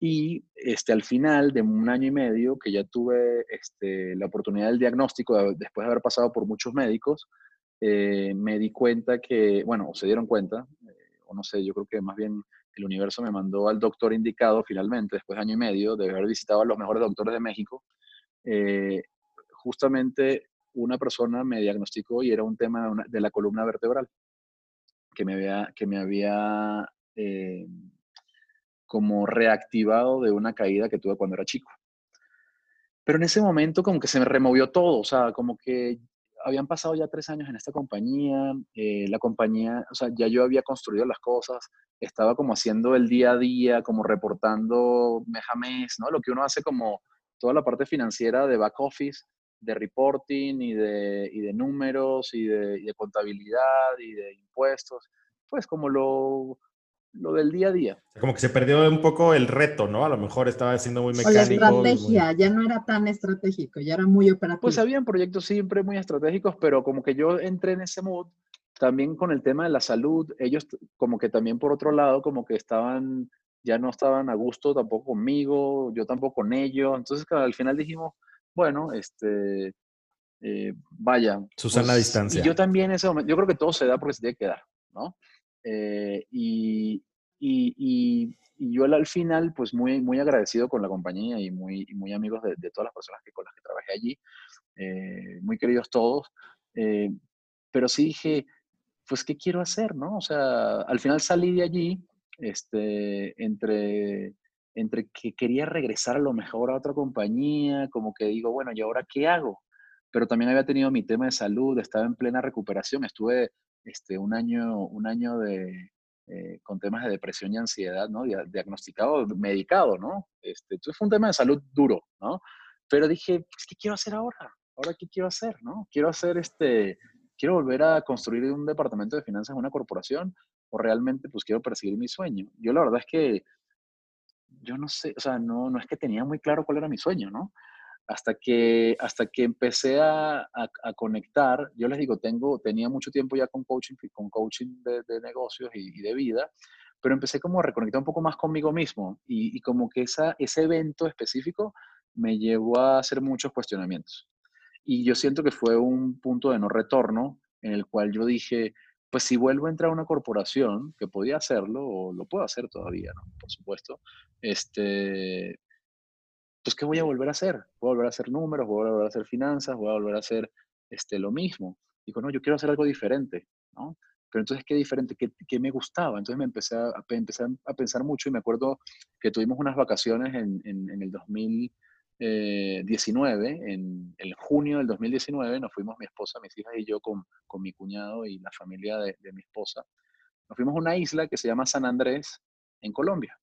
Y este, al final de un año y medio que ya tuve este, la oportunidad del diagnóstico, después de haber pasado por muchos médicos, me di cuenta que, bueno, o se dieron cuenta, no sé, yo creo que más bien el universo me mandó al doctor indicado finalmente, después de año y medio de haber visitado a los mejores doctores de México. Eh, justamente una persona me diagnosticó y era un tema de, una, de la columna vertebral, que me había, que me había eh, como reactivado de una caída que tuve cuando era chico. Pero en ese momento como que se me removió todo, o sea, como que habían pasado ya tres años en esta compañía, eh, la compañía, o sea, ya yo había construido las cosas, estaba como haciendo el día a día, como reportando mes a mes, ¿no? Lo que uno hace como toda la parte financiera de back office, de reporting y de, y de números y de, y de, contabilidad y de impuestos, pues como lo, lo del día a día. Como que se perdió un poco el reto, ¿no? A lo mejor estaba siendo muy mecánico. O la estrategia, ya no era tan estratégico, ya era muy operativo. Pues habían proyectos siempre muy estratégicos, pero como que yo entré en ese mood, también con el tema de la salud, ellos como que también por otro lado, como que estaban, ya no estaban a gusto tampoco conmigo, yo tampoco con ellos, entonces al final dijimos, bueno, este, eh, vaya. Susana pues, distancia. Y yo también en ese momento, yo creo que todo se da porque se tiene que dar, ¿no? Eh, y, y, yo al final, pues muy, muy agradecido con la compañía y muy, muy amigos de, todas las personas que, con las que trabajé allí, eh, muy queridos todos, pero sí dije, pues, ¿qué quiero hacer, no? O sea, al final salí de allí, este, entre, entre que quería regresar a lo mejor a otra compañía, como que digo, bueno, ¿y ahora qué hago? Pero también había tenido mi tema de salud, estaba en plena recuperación, estuve este, un, año, un año de, eh, con temas de depresión y ansiedad, ¿no? Diagnosticado, medicado, ¿no? Este, entonces fue un tema de salud duro, ¿no? Pero dije, pues, ¿qué quiero hacer ahora? ¿Ahora qué quiero hacer, no? Quiero hacer este, quiero volver a construir un departamento de finanzas en una corporación o realmente pues quiero perseguir mi sueño. Yo la verdad es que yo no sé, o sea, no, no es que tenía muy claro cuál era mi sueño, ¿no? hasta que, hasta que empecé a, a, conectar, yo les digo, tengo, tenía mucho tiempo ya con coaching, con coaching de, de negocios y, de vida, pero empecé como a reconectar un poco más conmigo mismo y, y, como que esa, ese evento específico me llevó a hacer muchos cuestionamientos. Y yo siento que fue un punto de no retorno en el cual yo dije, pues si vuelvo a entrar a una corporación, que podía hacerlo, o lo puedo hacer todavía, ¿no? Por supuesto, este, pues ¿qué voy a volver a hacer? Voy a volver a hacer números, voy a volver a hacer finanzas, voy a volver a hacer este, lo mismo. Digo, no, yo quiero hacer algo diferente, ¿no? Pero entonces, ¿qué diferente? ¿Qué, qué me gustaba? Entonces me empecé a, empecé a pensar mucho y me acuerdo que tuvimos unas vacaciones en, en, en el 2019, eh, en el junio del 2019, nos fuimos mi esposa, mis hijas y yo con, con mi cuñado y la familia de, de mi esposa. Nos fuimos a una isla que se llama San Andrés, en Colombia.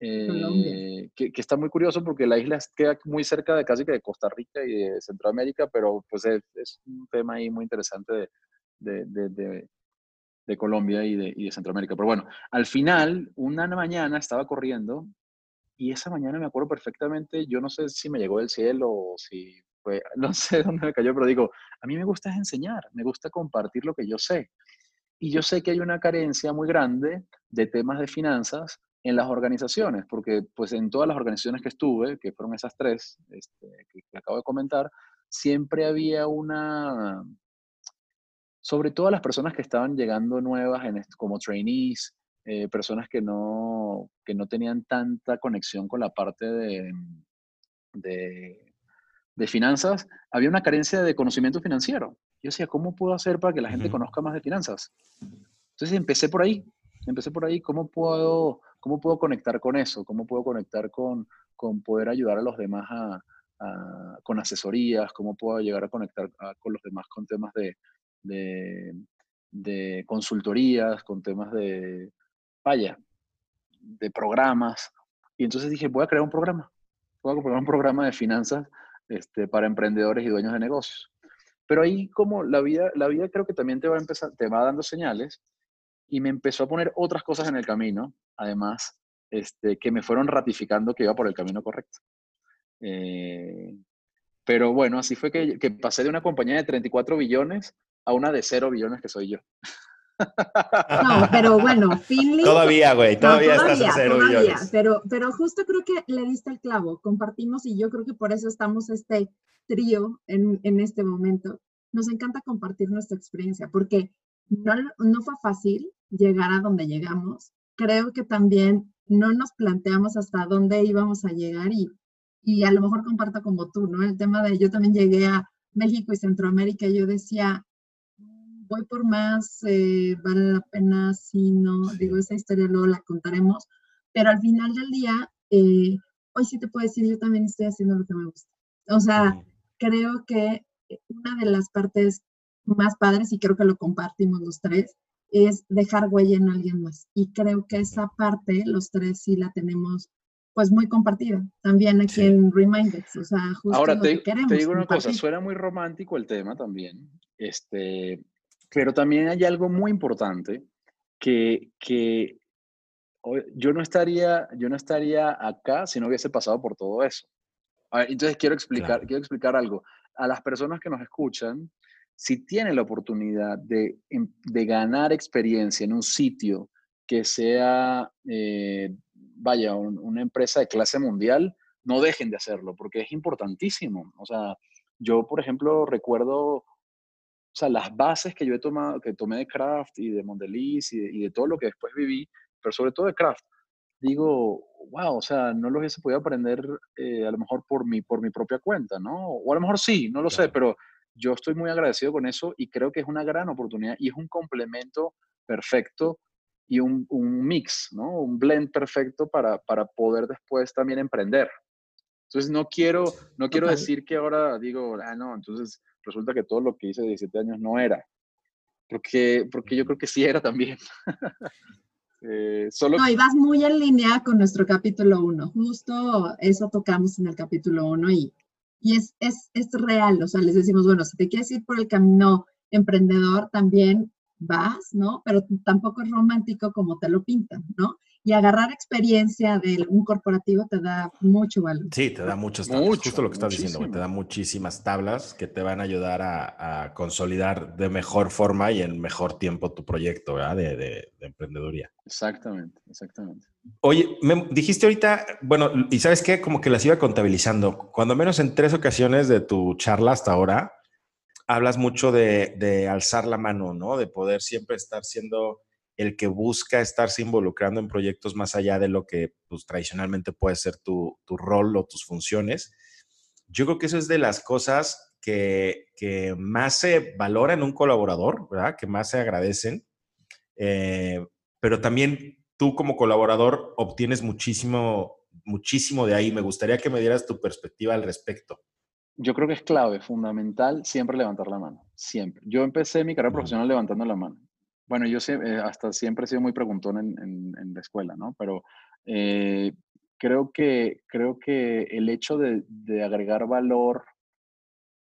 Eh, que, está muy curioso porque la isla queda muy cerca de casi que de Costa Rica y de Centroamérica, pero pues es, un tema ahí muy interesante de, de, de, Colombia y de, y de Centroamérica. Pero bueno, al final, una mañana estaba corriendo y esa mañana me acuerdo perfectamente, yo no sé si me llegó del cielo o si fue, no sé dónde me cayó, pero digo, a mí me gusta enseñar, me gusta compartir lo que yo sé. Y yo sé que hay una carencia muy grande de temas de finanzas en las organizaciones, porque pues en todas las organizaciones que estuve, que fueron esas tres este, que, acabo de comentar, siempre había una, sobre todo las personas que estaban llegando nuevas como trainees, eh, personas que no, que no tenían tanta conexión con la parte de, de, de, finanzas, había una carencia de conocimiento financiero. Yo decía, ¿cómo puedo hacer para que la gente conozca más de finanzas? Entonces empecé por ahí, empecé por ahí, ¿cómo puedo ¿Cómo puedo conectar con eso? ¿Cómo puedo conectar con, con poder ayudar a los demás a, con asesorías? ¿Cómo puedo llegar a conectar con los demás con temas de, de, de, consultorías, con temas de, vaya, de programas? Y entonces dije, voy a crear un programa. Voy a crear un programa de finanzas este, para emprendedores y dueños de negocios. Pero ahí como la vida, la vida creo que también te va, a empezar, te va dando señales y me empezó a poner otras cosas en el camino, además, este, que me fueron ratificando que iba por el camino correcto. Eh, pero bueno, así fue que, que, pasé de una compañía de 34 billones a una de 0 billones que soy yo. No, pero bueno, Finley. Todavía, güey, todavía, estás en 0 billones. Pero, pero justo creo que le diste el clavo, compartimos y yo creo que por eso estamos este trío en, en este momento. Nos encanta compartir nuestra experiencia porque no, no fue fácil, llegar a donde llegamos. Creo que también no nos planteamos hasta dónde íbamos a llegar y, y a lo mejor comparto como tú, ¿no? El tema de yo también llegué a México y Centroamérica y yo decía, voy por más, eh, vale la pena si no, digo, esa historia luego la contaremos, pero al final del día, eh, hoy sí te puedo decir, yo también estoy haciendo lo que me gusta. O sea, creo que una de las partes más padres, y creo que lo compartimos los tres, es dejar huella en alguien más. Y creo que esa parte, los tres sí la tenemos pues muy compartida, también aquí en Reminders, o sea, justo Ahora, lo te, que queremos. te digo una compartir. cosa, suena muy romántico el tema también, este, pero también hay algo muy importante que, que yo no estaría, yo no estaría acá si no hubiese pasado por todo eso. Ver, entonces quiero explicar, Claro. quiero explicar algo. A las personas que nos escuchan, si tienen la oportunidad de, em- de ganar experiencia en un sitio que sea, eh, vaya, un- una empresa de clase mundial, no dejen de hacerlo, porque es importantísimo. O sea, yo, por ejemplo, recuerdo, sea, las bases que yo he tomado, que tomé de Craft y de Mondelez y de, y de todo lo que después viví, pero sobre todo de Craft, digo, wow, o sea, no los hubiese podido aprender eh, a lo mejor por mi, por mi propia cuenta, ¿no? O a lo mejor sí, no lo sé, Claro. pero yo estoy muy agradecido con eso y creo que es una gran oportunidad y es un complemento perfecto y un, un mix, ¿no? Un blend perfecto para, para poder después también emprender. Entonces no quiero, no quiero decir que ahora digo, ah, no, entonces resulta que todo lo que hice de 17 años no era. Porque, porque yo creo que sí era también. Eh, solo No, y vas muy en línea con nuestro capítulo 1. Justo eso tocamos en el capítulo 1 y, y es, es, es real. O sea, les decimos, bueno, si te quieres ir por el camino emprendedor, también vas, ¿no? Pero tampoco es romántico como te lo pintan, ¿no? Y agarrar experiencia de un corporativo te da mucho valor. Sí, te da muchas tablas. Mucho, Justo lo que estás diciendo, te da muchísimas tablas que te van a ayudar a, a consolidar de mejor forma y en mejor tiempo tu proyecto ¿verdad? De, de, de emprendeduría. Exactamente, exactamente. Oye, me dijiste ahorita, bueno, y sabes qué, como que las iba contabilizando. Cuando menos en tres ocasiones de tu charla hasta ahora, hablas mucho de, de alzar la mano, ¿no? De poder siempre estar siendo el que busca estarse involucrando en proyectos más allá de lo que pues, tradicionalmente puede ser tu, tu rol o tus funciones. Yo creo que eso es de las cosas que, que más se valora en un colaborador, ¿verdad? Que más se agradecen. Eh, pero también tú como colaborador obtienes muchísimo, muchísimo de ahí. Me gustaría que me dieras tu perspectiva al respecto. Yo creo que es clave, fundamental, siempre levantar la mano. Siempre. Yo empecé mi carrera profesional levantando la mano. Bueno, yo sie- eh, hasta siempre he sido muy preguntón en, en- en la escuela, ¿no? Pero eh, creo, que, creo que el hecho de, de agregar valor,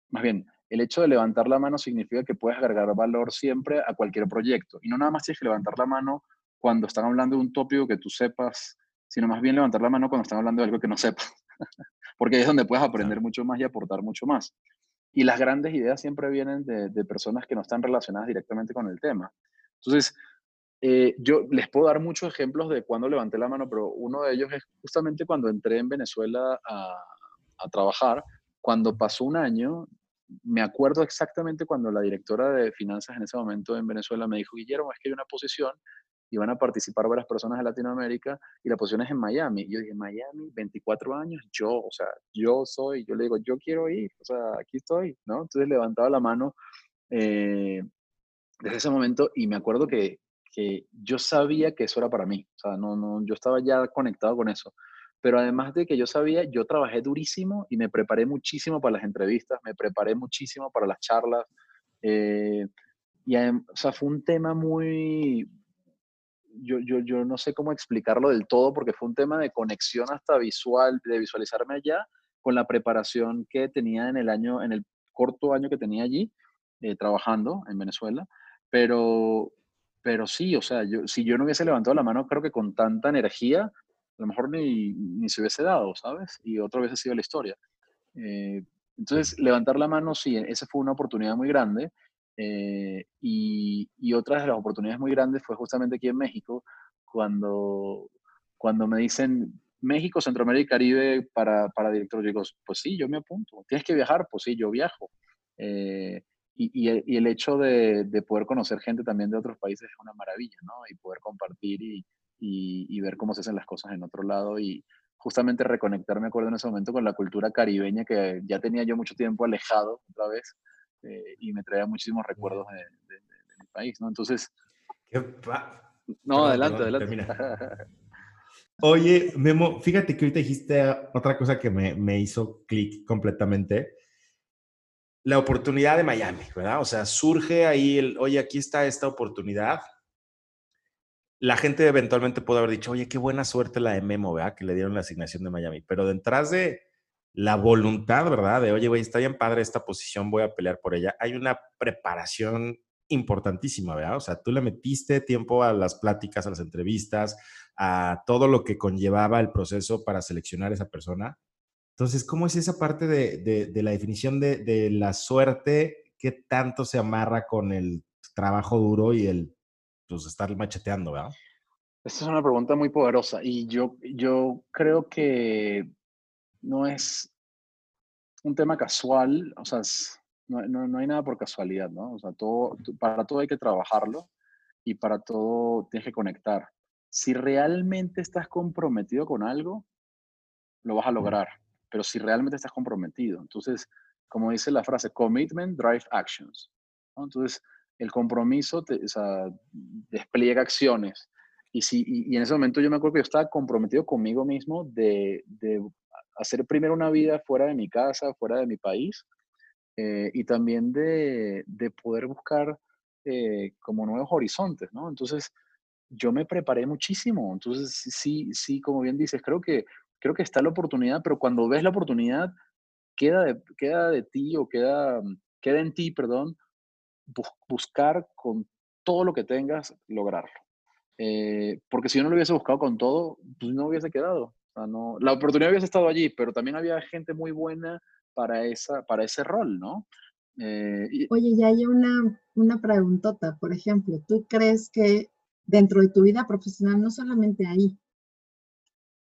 más bien, el hecho de levantar la mano significa que puedes agregar valor siempre a cualquier proyecto. Y no nada más tienes que levantar la mano cuando están hablando de un tópico que tú sepas, sino más bien levantar la mano cuando están hablando de algo que no sepas. Porque ahí es donde puedes aprender mucho más y aportar mucho más. Y las grandes ideas siempre vienen de, de personas que no están relacionadas directamente con el tema. Entonces, eh, yo les puedo dar muchos ejemplos de cuando levanté la mano, pero uno de ellos es justamente cuando entré en Venezuela a, a trabajar. Cuando pasó un año, me acuerdo exactamente cuando la directora de finanzas en ese momento en Venezuela me dijo, Guillermo, es que hay una posición y van a participar varias personas de Latinoamérica y la posición es en Miami. Y yo dije, Miami, 24 años, yo, o sea, yo soy, yo le digo, yo quiero ir, o sea, aquí estoy, ¿no? Entonces levantaba la mano eh, desde ese momento y me acuerdo que, que yo sabía que eso era para mí, o sea, no, no, yo estaba ya conectado con eso. Pero además de que yo sabía, yo trabajé durísimo y me preparé muchísimo para las entrevistas, me preparé muchísimo para las charlas. eh, y, o sea, fue un tema muy, yo, yo, yo no sé cómo explicarlo del todo, porque fue un tema de conexión hasta visual, de visualizarme allá, con la preparación que tenía en el año, en el corto año que tenía allí, eh, trabajando en Venezuela. Pero, pero sí, o sea, yo, si yo no hubiese levantado la mano, creo que con tanta energía, a lo mejor ni, ni se hubiese dado, ¿sabes? Y otra vez ha sido la historia. Eh, entonces, levantar la mano, sí, esa fue una oportunidad muy grande. Eh, y, y otra de las oportunidades muy grandes fue justamente aquí en México, cuando, cuando me dicen México, Centroamérica y Caribe para, para director. Yo digo, pues sí, yo me apunto. ¿Tienes que viajar? Pues sí, yo viajo. Eh, y, y, el, y, el, hecho de, de, poder conocer gente también de otros países es una maravilla, ¿no? Y poder compartir y, y, y, ver cómo se hacen las cosas en otro lado y justamente reconectar, me acuerdo en ese momento, con la cultura caribeña que ya tenía yo mucho tiempo alejado otra vez eh, y me traía muchísimos recuerdos de, de, de mi país, ¿no? Entonces... ¿Qué no, perdón, adelante, perdón, adelante. Termina. Oye, Memo, fíjate que ahorita dijiste otra cosa que me, me hizo clic completamente. La oportunidad de Miami, ¿verdad? O sea, surge ahí el, oye, aquí está esta oportunidad. la gente eventualmente puede haber dicho, oye, qué buena suerte la de Memo, ¿verdad? Que le dieron la asignación de Miami. Pero detrás de la voluntad, ¿verdad? De, oye, güey, está bien padre esta posición, voy a pelear por ella. Hay una preparación importantísima, ¿verdad? O sea, tú le metiste tiempo a las pláticas, a las entrevistas, a todo lo que conllevaba el proceso para seleccionar esa persona. Entonces, ¿cómo es esa parte de, de, la definición de, de, la suerte? ¿Qué tanto se amarra con el trabajo duro y el pues, estar macheteando, ¿verdad? Esta es una pregunta muy poderosa y yo, yo creo que no es un tema casual, o sea, no, no, no, hay nada por casualidad, ¿no? O sea, todo, para todo hay que trabajarlo y para todo tienes que conectar. Si realmente estás comprometido con algo, lo vas a lograr, pero si realmente estás comprometido, entonces, como dice la frase, commitment drive actions. Entonces, el compromiso te, o despliega acciones. Y, si, y, en ese momento yo me acuerdo que yo estaba comprometido conmigo mismo de, hacer primero una vida fuera de mi casa, fuera de mi país, eh, y también de, de poder buscar eh, como nuevos horizontes. Entonces, yo me preparé muchísimo. Entonces, sí, sí, como bien dices, creo que, creo que está la oportunidad, pero cuando ves la oportunidad, queda de, queda de ti o queda, queda en ti, perdón, buscar con todo lo que tengas, lograrlo. Eh, porque si yo no lo hubiese buscado con todo, pues no hubiese quedado. no, la oportunidad hubiese estado allí, pero también había gente muy buena para, esa, para ese rol, ¿no? Eh, Oye, ya hay una, una preguntota, por ejemplo, ¿tú crees que dentro de tu vida profesional, no solamente ahí,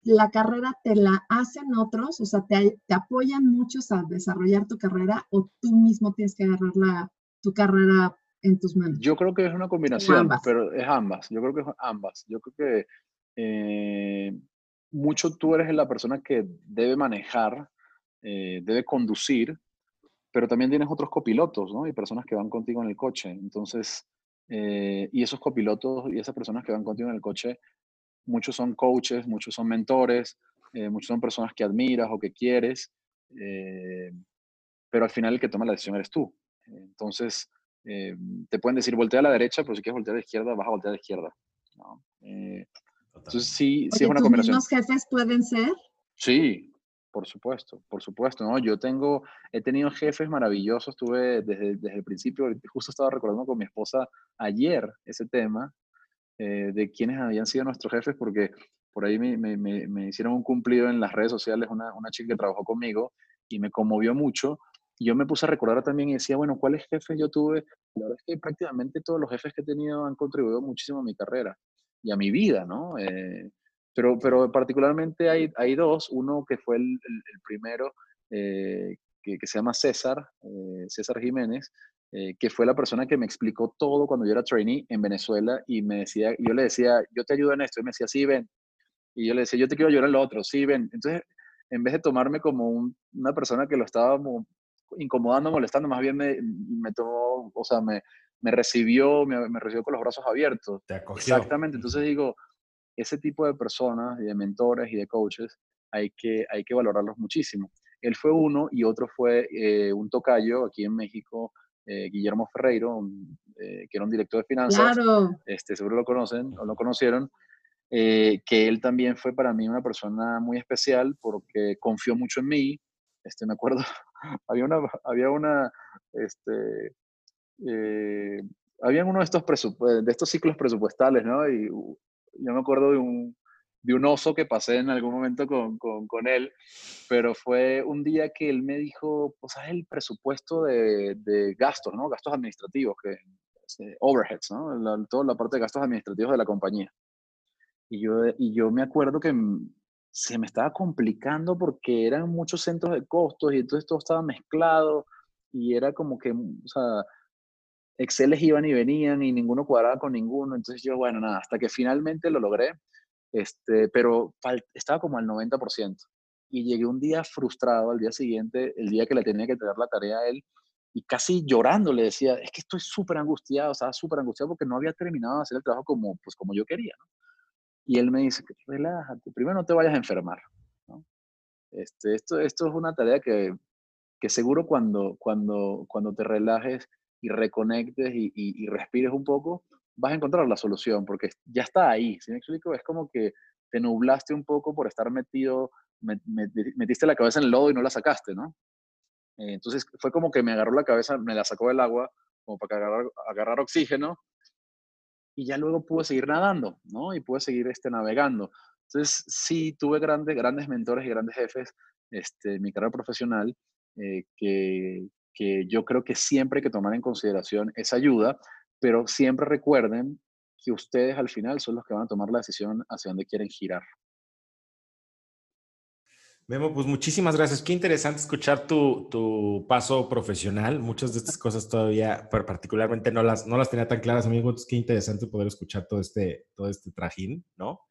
la carrera te la hacen otros, o sea, te, te apoyan muchos a desarrollar tu carrera o tú mismo tienes que agarrar la, tu carrera en tus manos? Yo creo que es una combinación, pero es ambas. Yo creo que es ambas. Yo creo que eh, mucho tú eres la persona que debe manejar, eh, debe conducir, pero también tienes otros copilotos, ¿no? Y personas que van contigo en el coche. Entonces, eh, y esos copilotos y esas personas que van contigo en el coche, muchos son coaches, muchos son mentores, muchos son personas que admiras o que quieres, pero al final el que toma la decisión eres tú. Entonces, eh, te pueden decir voltea a la derecha, pero si quieres voltear a la izquierda, vas a voltear a la izquierda. Eh, entonces, sí, sí es una combinación. ¿Los jefes pueden ser? Sí, por supuesto, por supuesto, ¿no? Yo tengo, he tenido jefes maravillosos, tuve desde, desde el principio, justo estaba recordando con mi esposa ayer ese tema, eh, de quiénes habían sido nuestros jefes, porque por ahí me, me, me, hicieron un cumplido en las redes sociales una, una chica que trabajó conmigo y me conmovió mucho y yo me puse a recordar también y decía, bueno, ¿cuáles jefes yo tuve? La verdad es que prácticamente todos los jefes que he tenido han contribuido muchísimo a mi carrera y a mi vida, ¿no? Eh, pero, pero particularmente hay, hay dos, uno que fue el, el, primero, eh, que, que, se llama César, eh, César Jiménez, que fue la persona que me explicó todo cuando yo era trainee en Venezuela y me decía, yo le decía, yo te ayudo en esto, y me decía, sí, ven. Y yo le decía, yo te quiero ayudar en lo otro, sí, ven. Entonces, en vez de tomarme como una persona que lo estaba incomodando, molestando, más bien me, me tomó, o sea, me, me recibió, me, me, recibió con los brazos abiertos. Te acogió. Exactamente, entonces digo, ese tipo de personas y de mentores y de coaches hay que, hay que valorarlos muchísimo. Él fue uno y otro fue eh, un tocayo aquí en México, eh, Guillermo Ferreiro, eh, que era un director de finanzas. Claro. Este, seguro lo conocen o lo conocieron. que él también fue para mí una persona muy especial porque confió mucho en mí. Este, me acuerdo había una, había una, este, habían uno de estos, de estos ciclos presupuestales, ¿no? Y yo me acuerdo de un, de un oso que pasé en algún momento con, con, él, pero fue un día que él me dijo, pues es el presupuesto de, de, gastos, ¿no? Gastos administrativos, que, este, overheads, ¿no? Toda la parte de gastos administrativos de la compañía. Y yo, y yo me acuerdo que se me estaba complicando porque eran muchos centros de costos y entonces todo estaba mezclado y era como que, o sea, Exceles iban y venían y ninguno cuadraba con ninguno. Entonces yo, bueno, nada, hasta que finalmente lo logré, este, pero estaba como al 90%. Y llegué un día frustrado al día siguiente, el día que le tenía que traer la tarea a él, y casi llorando le decía, es que estoy súper angustiado, estaba súper angustiado porque no había terminado de hacer el trabajo como, pues, como yo quería. ¿no? Y él me dice, relájate, primero no te vayas a enfermar. Este, esto, esto es una tarea que, que seguro cuando, cuando, cuando te relajes y reconectes y, y, respires un poco, vas a encontrar la solución porque ya está ahí. ¿Sí me explico? Es como que te nublaste un poco por estar metido, metiste la cabeza en el lodo y no la sacaste, ¿no? Entonces fue como que me agarró la cabeza, me la sacó del agua, como para agarrar, agarrar oxígeno, y ya luego pude seguir nadando, ¿no? Y pude seguir este, navegando. Entonces, sí, tuve grandes, grandes mentores y grandes jefes este, en mi carrera profesional eh, que, que yo creo que siempre hay que tomar en consideración esa ayuda, pero siempre recuerden que ustedes al final son los que van a tomar la decisión hacia dónde quieren girar. Memo, pues muchísimas gracias. Qué interesante escuchar tu, tu, paso profesional. Muchas de estas cosas todavía, pero particularmente no las, no las tenía tan claras, amigos. Qué interesante poder escuchar todo este, todo este trajín, ¿no?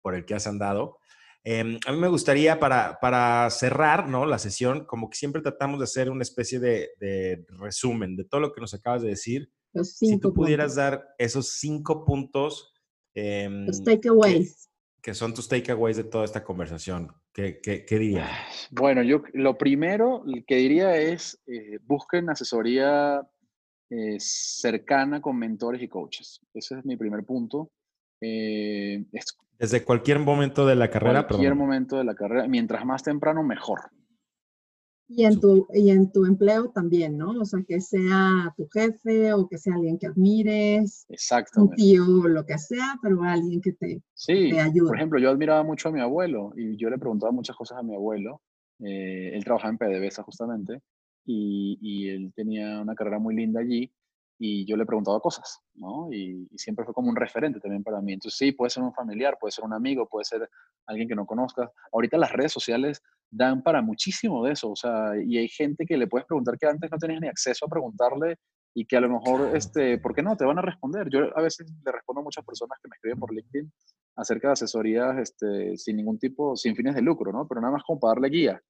Por el que has andado. Em, a mí me gustaría para, para cerrar ¿no? la sesión, como que siempre tratamos de hacer una especie de, de resumen de todo lo que nos acabas de decir. Si tú pudieras dar esos cinco puntos. Eh, Los takeaways. Que, que, son tus takeaways de toda esta conversación. ¿Qué, qué, qué dirías? Bueno, yo lo primero que diría es eh, busquen asesoría eh, cercana con mentores y coaches. Ese es mi primer punto. Eh, desde cualquier momento de la carrera. Cualquier momento de la carrera. Mientras más temprano, mejor. Y en, tu, y en tu empleo también, ¿no? O sea, que sea tu jefe o que sea alguien que admires. Exacto. Un tío o lo que sea, pero alguien que te, sí, te ayude. Por ejemplo, yo admiraba mucho a mi abuelo y yo le preguntaba muchas cosas a mi abuelo. Eh, él trabajaba en PDVSA justamente y, y él tenía una carrera muy linda allí y yo le preguntaba cosas, ¿no? Y, siempre fue como un referente también para mí. Entonces, sí, puede ser un familiar, puede ser un amigo, puede ser alguien que no conozcas. Ahorita las redes sociales dan para muchísimo de eso, o sea, y hay gente que le puedes preguntar que antes no tenías ni acceso a preguntarle y que a lo mejor, este, ¿por qué no? Te van a responder. Yo a veces le respondo a muchas personas que me escriben por LinkedIn acerca de asesorías este, sin ningún tipo, sin fines de lucro, ¿no? Pero nada más como para darle guía.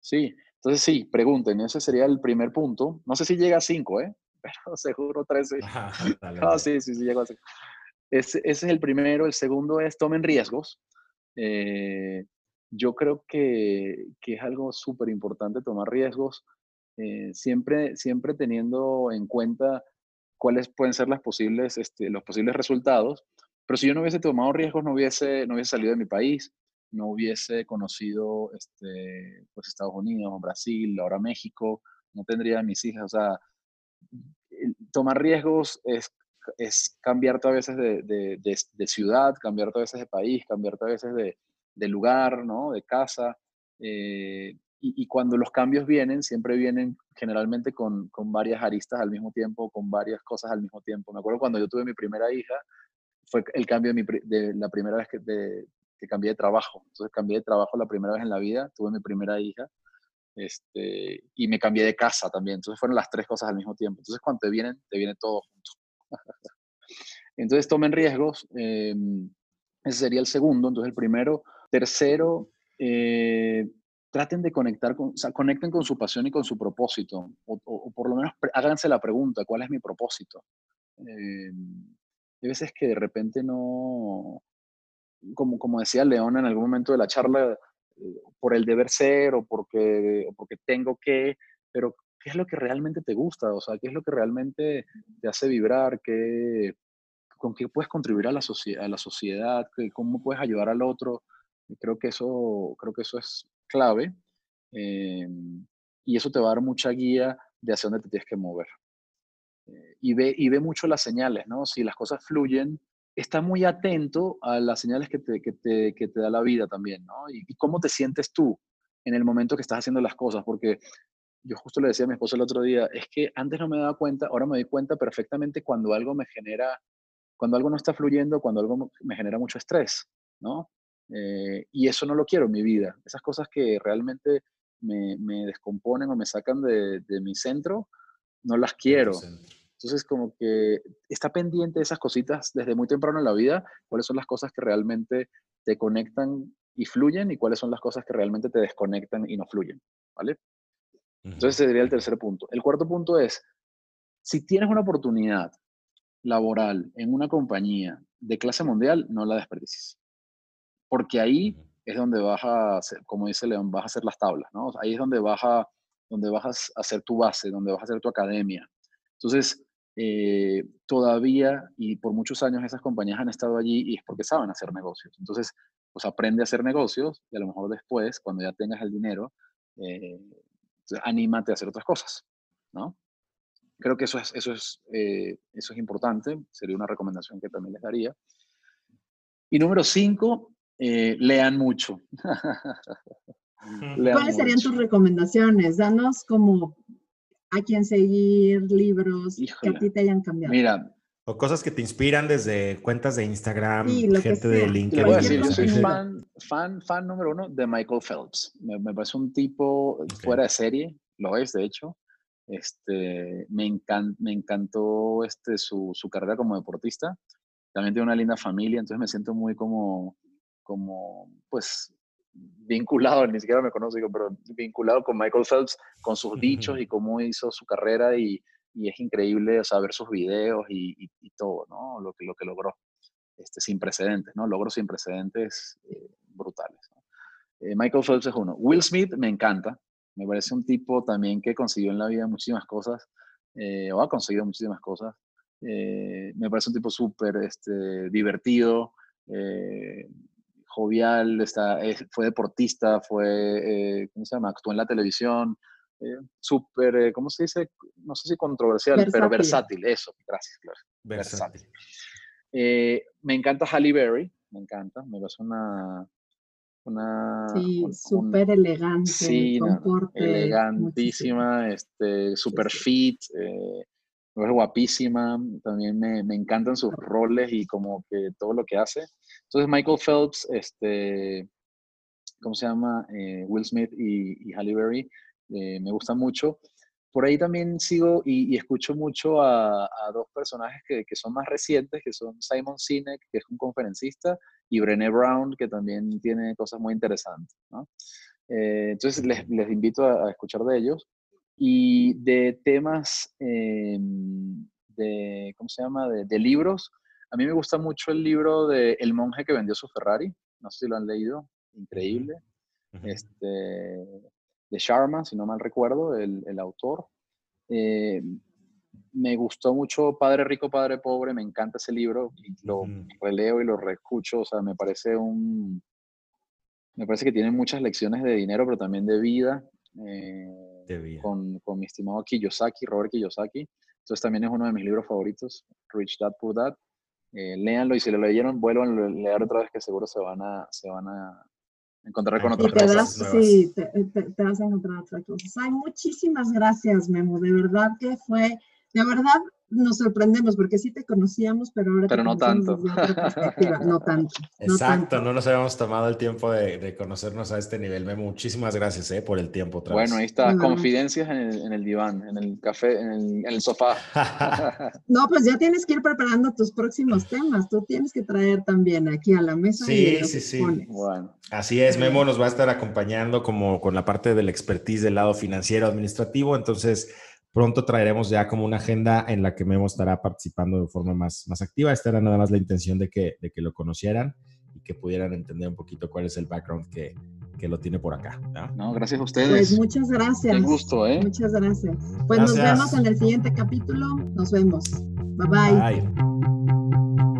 Sí, entonces sí, pregunten, ese sería el primer punto. No sé si llega a cinco, ¿eh? pero seguro 13. Ah, sí, sí, sí, llego a ese, ese, es el primero. El segundo es tomen riesgos. Eh, yo creo que, que, es algo súper importante tomar riesgos, eh, siempre, siempre teniendo en cuenta cuáles pueden ser las posibles, este, los posibles resultados. Pero si yo no hubiese tomado riesgos, no hubiese, no hubiese salido de mi país, no hubiese conocido este, pues Estados Unidos, Brasil, ahora México, no tendría mis hijas. O sea, tomar riesgos es, es cambiarte a veces de, de, de, ciudad, cambiarte a veces de país, cambiarte a veces de, de lugar, ¿no? De casa. Eh, y, cuando los cambios vienen, siempre vienen generalmente con, con, varias aristas al mismo tiempo, con varias cosas al mismo tiempo. Me acuerdo cuando yo tuve mi primera hija, fue el cambio de, mi, de la primera vez que, que cambié de trabajo. Entonces cambié de trabajo la primera vez en la vida, tuve mi primera hija este, y me cambié de casa también. Entonces fueron las tres cosas al mismo tiempo. Entonces cuando te vienen, te viene todo junto. Entonces tomen riesgos. Em, ese sería el segundo. Entonces el primero. Tercero, eh, traten de conectar con, o sea, conecten con su pasión y con su propósito. O, por lo menos háganse la pregunta, ¿cuál es mi propósito? Eh, hay veces que de repente no, como, como decía Leona en algún momento de la charla, por el deber ser o porque, porque tengo que, pero ¿qué es lo que realmente te gusta? O sea, ¿qué es lo que realmente te hace vibrar? ¿Qué, ¿Con qué puedes contribuir a la, a la sociedad? ¿Cómo puedes ayudar al otro? Creo que eso, creo que eso es clave eh, y eso te va a dar mucha guía de hacia dónde te tienes que mover. Eh, y, ve, y ve mucho las señales, ¿no? Si las cosas fluyen, está muy atento a las señales que te, que te, que te da la vida también, ¿no? Y, cómo te sientes tú en el momento que estás haciendo las cosas, porque yo justo le decía a mi esposa el otro día, es que antes no me daba cuenta, ahora me doy cuenta perfectamente cuando algo me genera, cuando algo no está fluyendo, cuando algo me genera mucho estrés, ¿no? Eh, y eso no lo quiero en mi vida. Esas cosas que realmente me, me descomponen o me sacan de, de mi centro, no las quiero. Entonces, como que está pendiente de esas cositas desde muy temprano en la vida, cuáles son las cosas que realmente te conectan y fluyen y cuáles son las cosas que realmente te desconectan y no fluyen, ¿vale? Entonces, ese sería el tercer punto. El cuarto punto es, si tienes una oportunidad laboral en una compañía de clase mundial, no la desperdicies. Porque ahí es donde vas a, como dice León, vas a hacer las tablas, ¿no? Ahí es donde vas a, donde vas a hacer tu base, donde vas a hacer tu academia. Entonces, eh, todavía y por muchos años esas compañías han estado allí y es porque saben hacer negocios. Entonces, pues aprende a hacer negocios y a lo mejor después, cuando ya tengas el dinero, eh, anímate a hacer otras cosas, ¿no? Creo que eso es, eso, es, eh, eso es importante, sería una recomendación que también les daría. Y número cinco, eh, lean mucho. ¿Cuáles serían tus recomendaciones? Danos como a quién seguir, libros que a ti te hayan cambiado. Mira. O cosas que te inspiran desde cuentas de Instagram, gente de LinkedIn. Voy a decir, yo soy fan, fan, fan número uno de Michael Phelps. Me, me parece un tipo fuera de serie, lo es de hecho. Este, me, me encantó este, su, su, carrera como deportista. También tiene una linda familia, entonces me siento muy como, como pues, vinculado, ni siquiera me conozco, pero vinculado con Michael Phelps, con sus dichos y cómo hizo su carrera y, y es increíble saber sus videos y, y, todo, ¿no? Lo que, lo que logró, este, sin precedentes, ¿no? Logros sin precedentes eh, brutales. Eh, Michael Phelps es uno. Will Smith me encanta, me parece un tipo también que consiguió en la vida muchísimas cosas, eh, o ha conseguido muchísimas cosas. me parece un tipo súper este, divertido, jovial, está, fue deportista, fue, eh, ¿cómo se llama? Actuó en la televisión, eh, súper, eh, ¿cómo se dice? No sé si controversial, pero versátil, eso, gracias, claro. Versátil. me encanta Halle Berry, me encanta, me parece una... una sí, súper elegante, sí, elegantísima, este, súper fit, es guapísima, también me, me, encantan sus roles y como que todo lo que hace. Entonces Michael Phelps, este, ¿cómo se llama? Eh, Will Smith y, y Halle Berry, eh, me gusta mucho. Por ahí también sigo y, escucho mucho a, dos personajes que, son más recientes, que son Simon Sinek, que es un conferencista, y Brené Brown, que también tiene cosas muy interesantes. Eh, entonces les, invito a, escuchar de ellos. Y de temas em, de, ¿cómo se llama? De, libros. A mí me gusta mucho el libro de El monje que vendió su Ferrari. No sé si lo han leído. Increíble. este, de Sharma, si no mal recuerdo, el, el autor. Eh, me gustó mucho Padre Rico, Padre Pobre. Me encanta ese libro. Y lo releo y lo reescucho. O sea, me parece un... Me parece que tiene muchas lecciones de dinero, pero también de vida. Eh, con, con, mi estimado Kiyosaki, Robert Kiyosaki. Entonces también es uno de mis libros favoritos, Rich Dad Poor Dad. Eh, léanlo y si lo leyeron, vuelvan a leer otra vez que seguro se van a, se van a encontrar con otras cosas. sí, te, te, vas a encontrar otras cosas. Ay, muchísimas gracias, Memo. De verdad que fue, de verdad, nos sorprendemos porque sí te conocíamos, pero ahora pero no tanto. no tanto. Exacto, no, nos habíamos tomado el tiempo de, conocernos a este nivel. Muchísimas gracias eh, por el tiempo. Otra bueno, ahí está, confidencias en el, en el, diván, en el café, en el, en el sofá. no, pues ya tienes que ir preparando tus próximos temas. Tú tienes que traer también aquí a la mesa. Sí, sí, sí. Bueno. Así es, Memo nos va a estar acompañando como con la parte del expertise del lado financiero administrativo. Entonces, Pronto traeremos ya como una agenda en la que Memo estará participando de forma más, más activa. Esta era nada más la intención de que, de que lo conocieran y que pudieran entender un poquito cuál es el background que, que lo tiene por acá. ¿no? gracias a ustedes. Pues muchas gracias. Un gusto, ¿eh? Muchas gracias. Pues nos vemos en el siguiente capítulo. Nos vemos. bye. bye.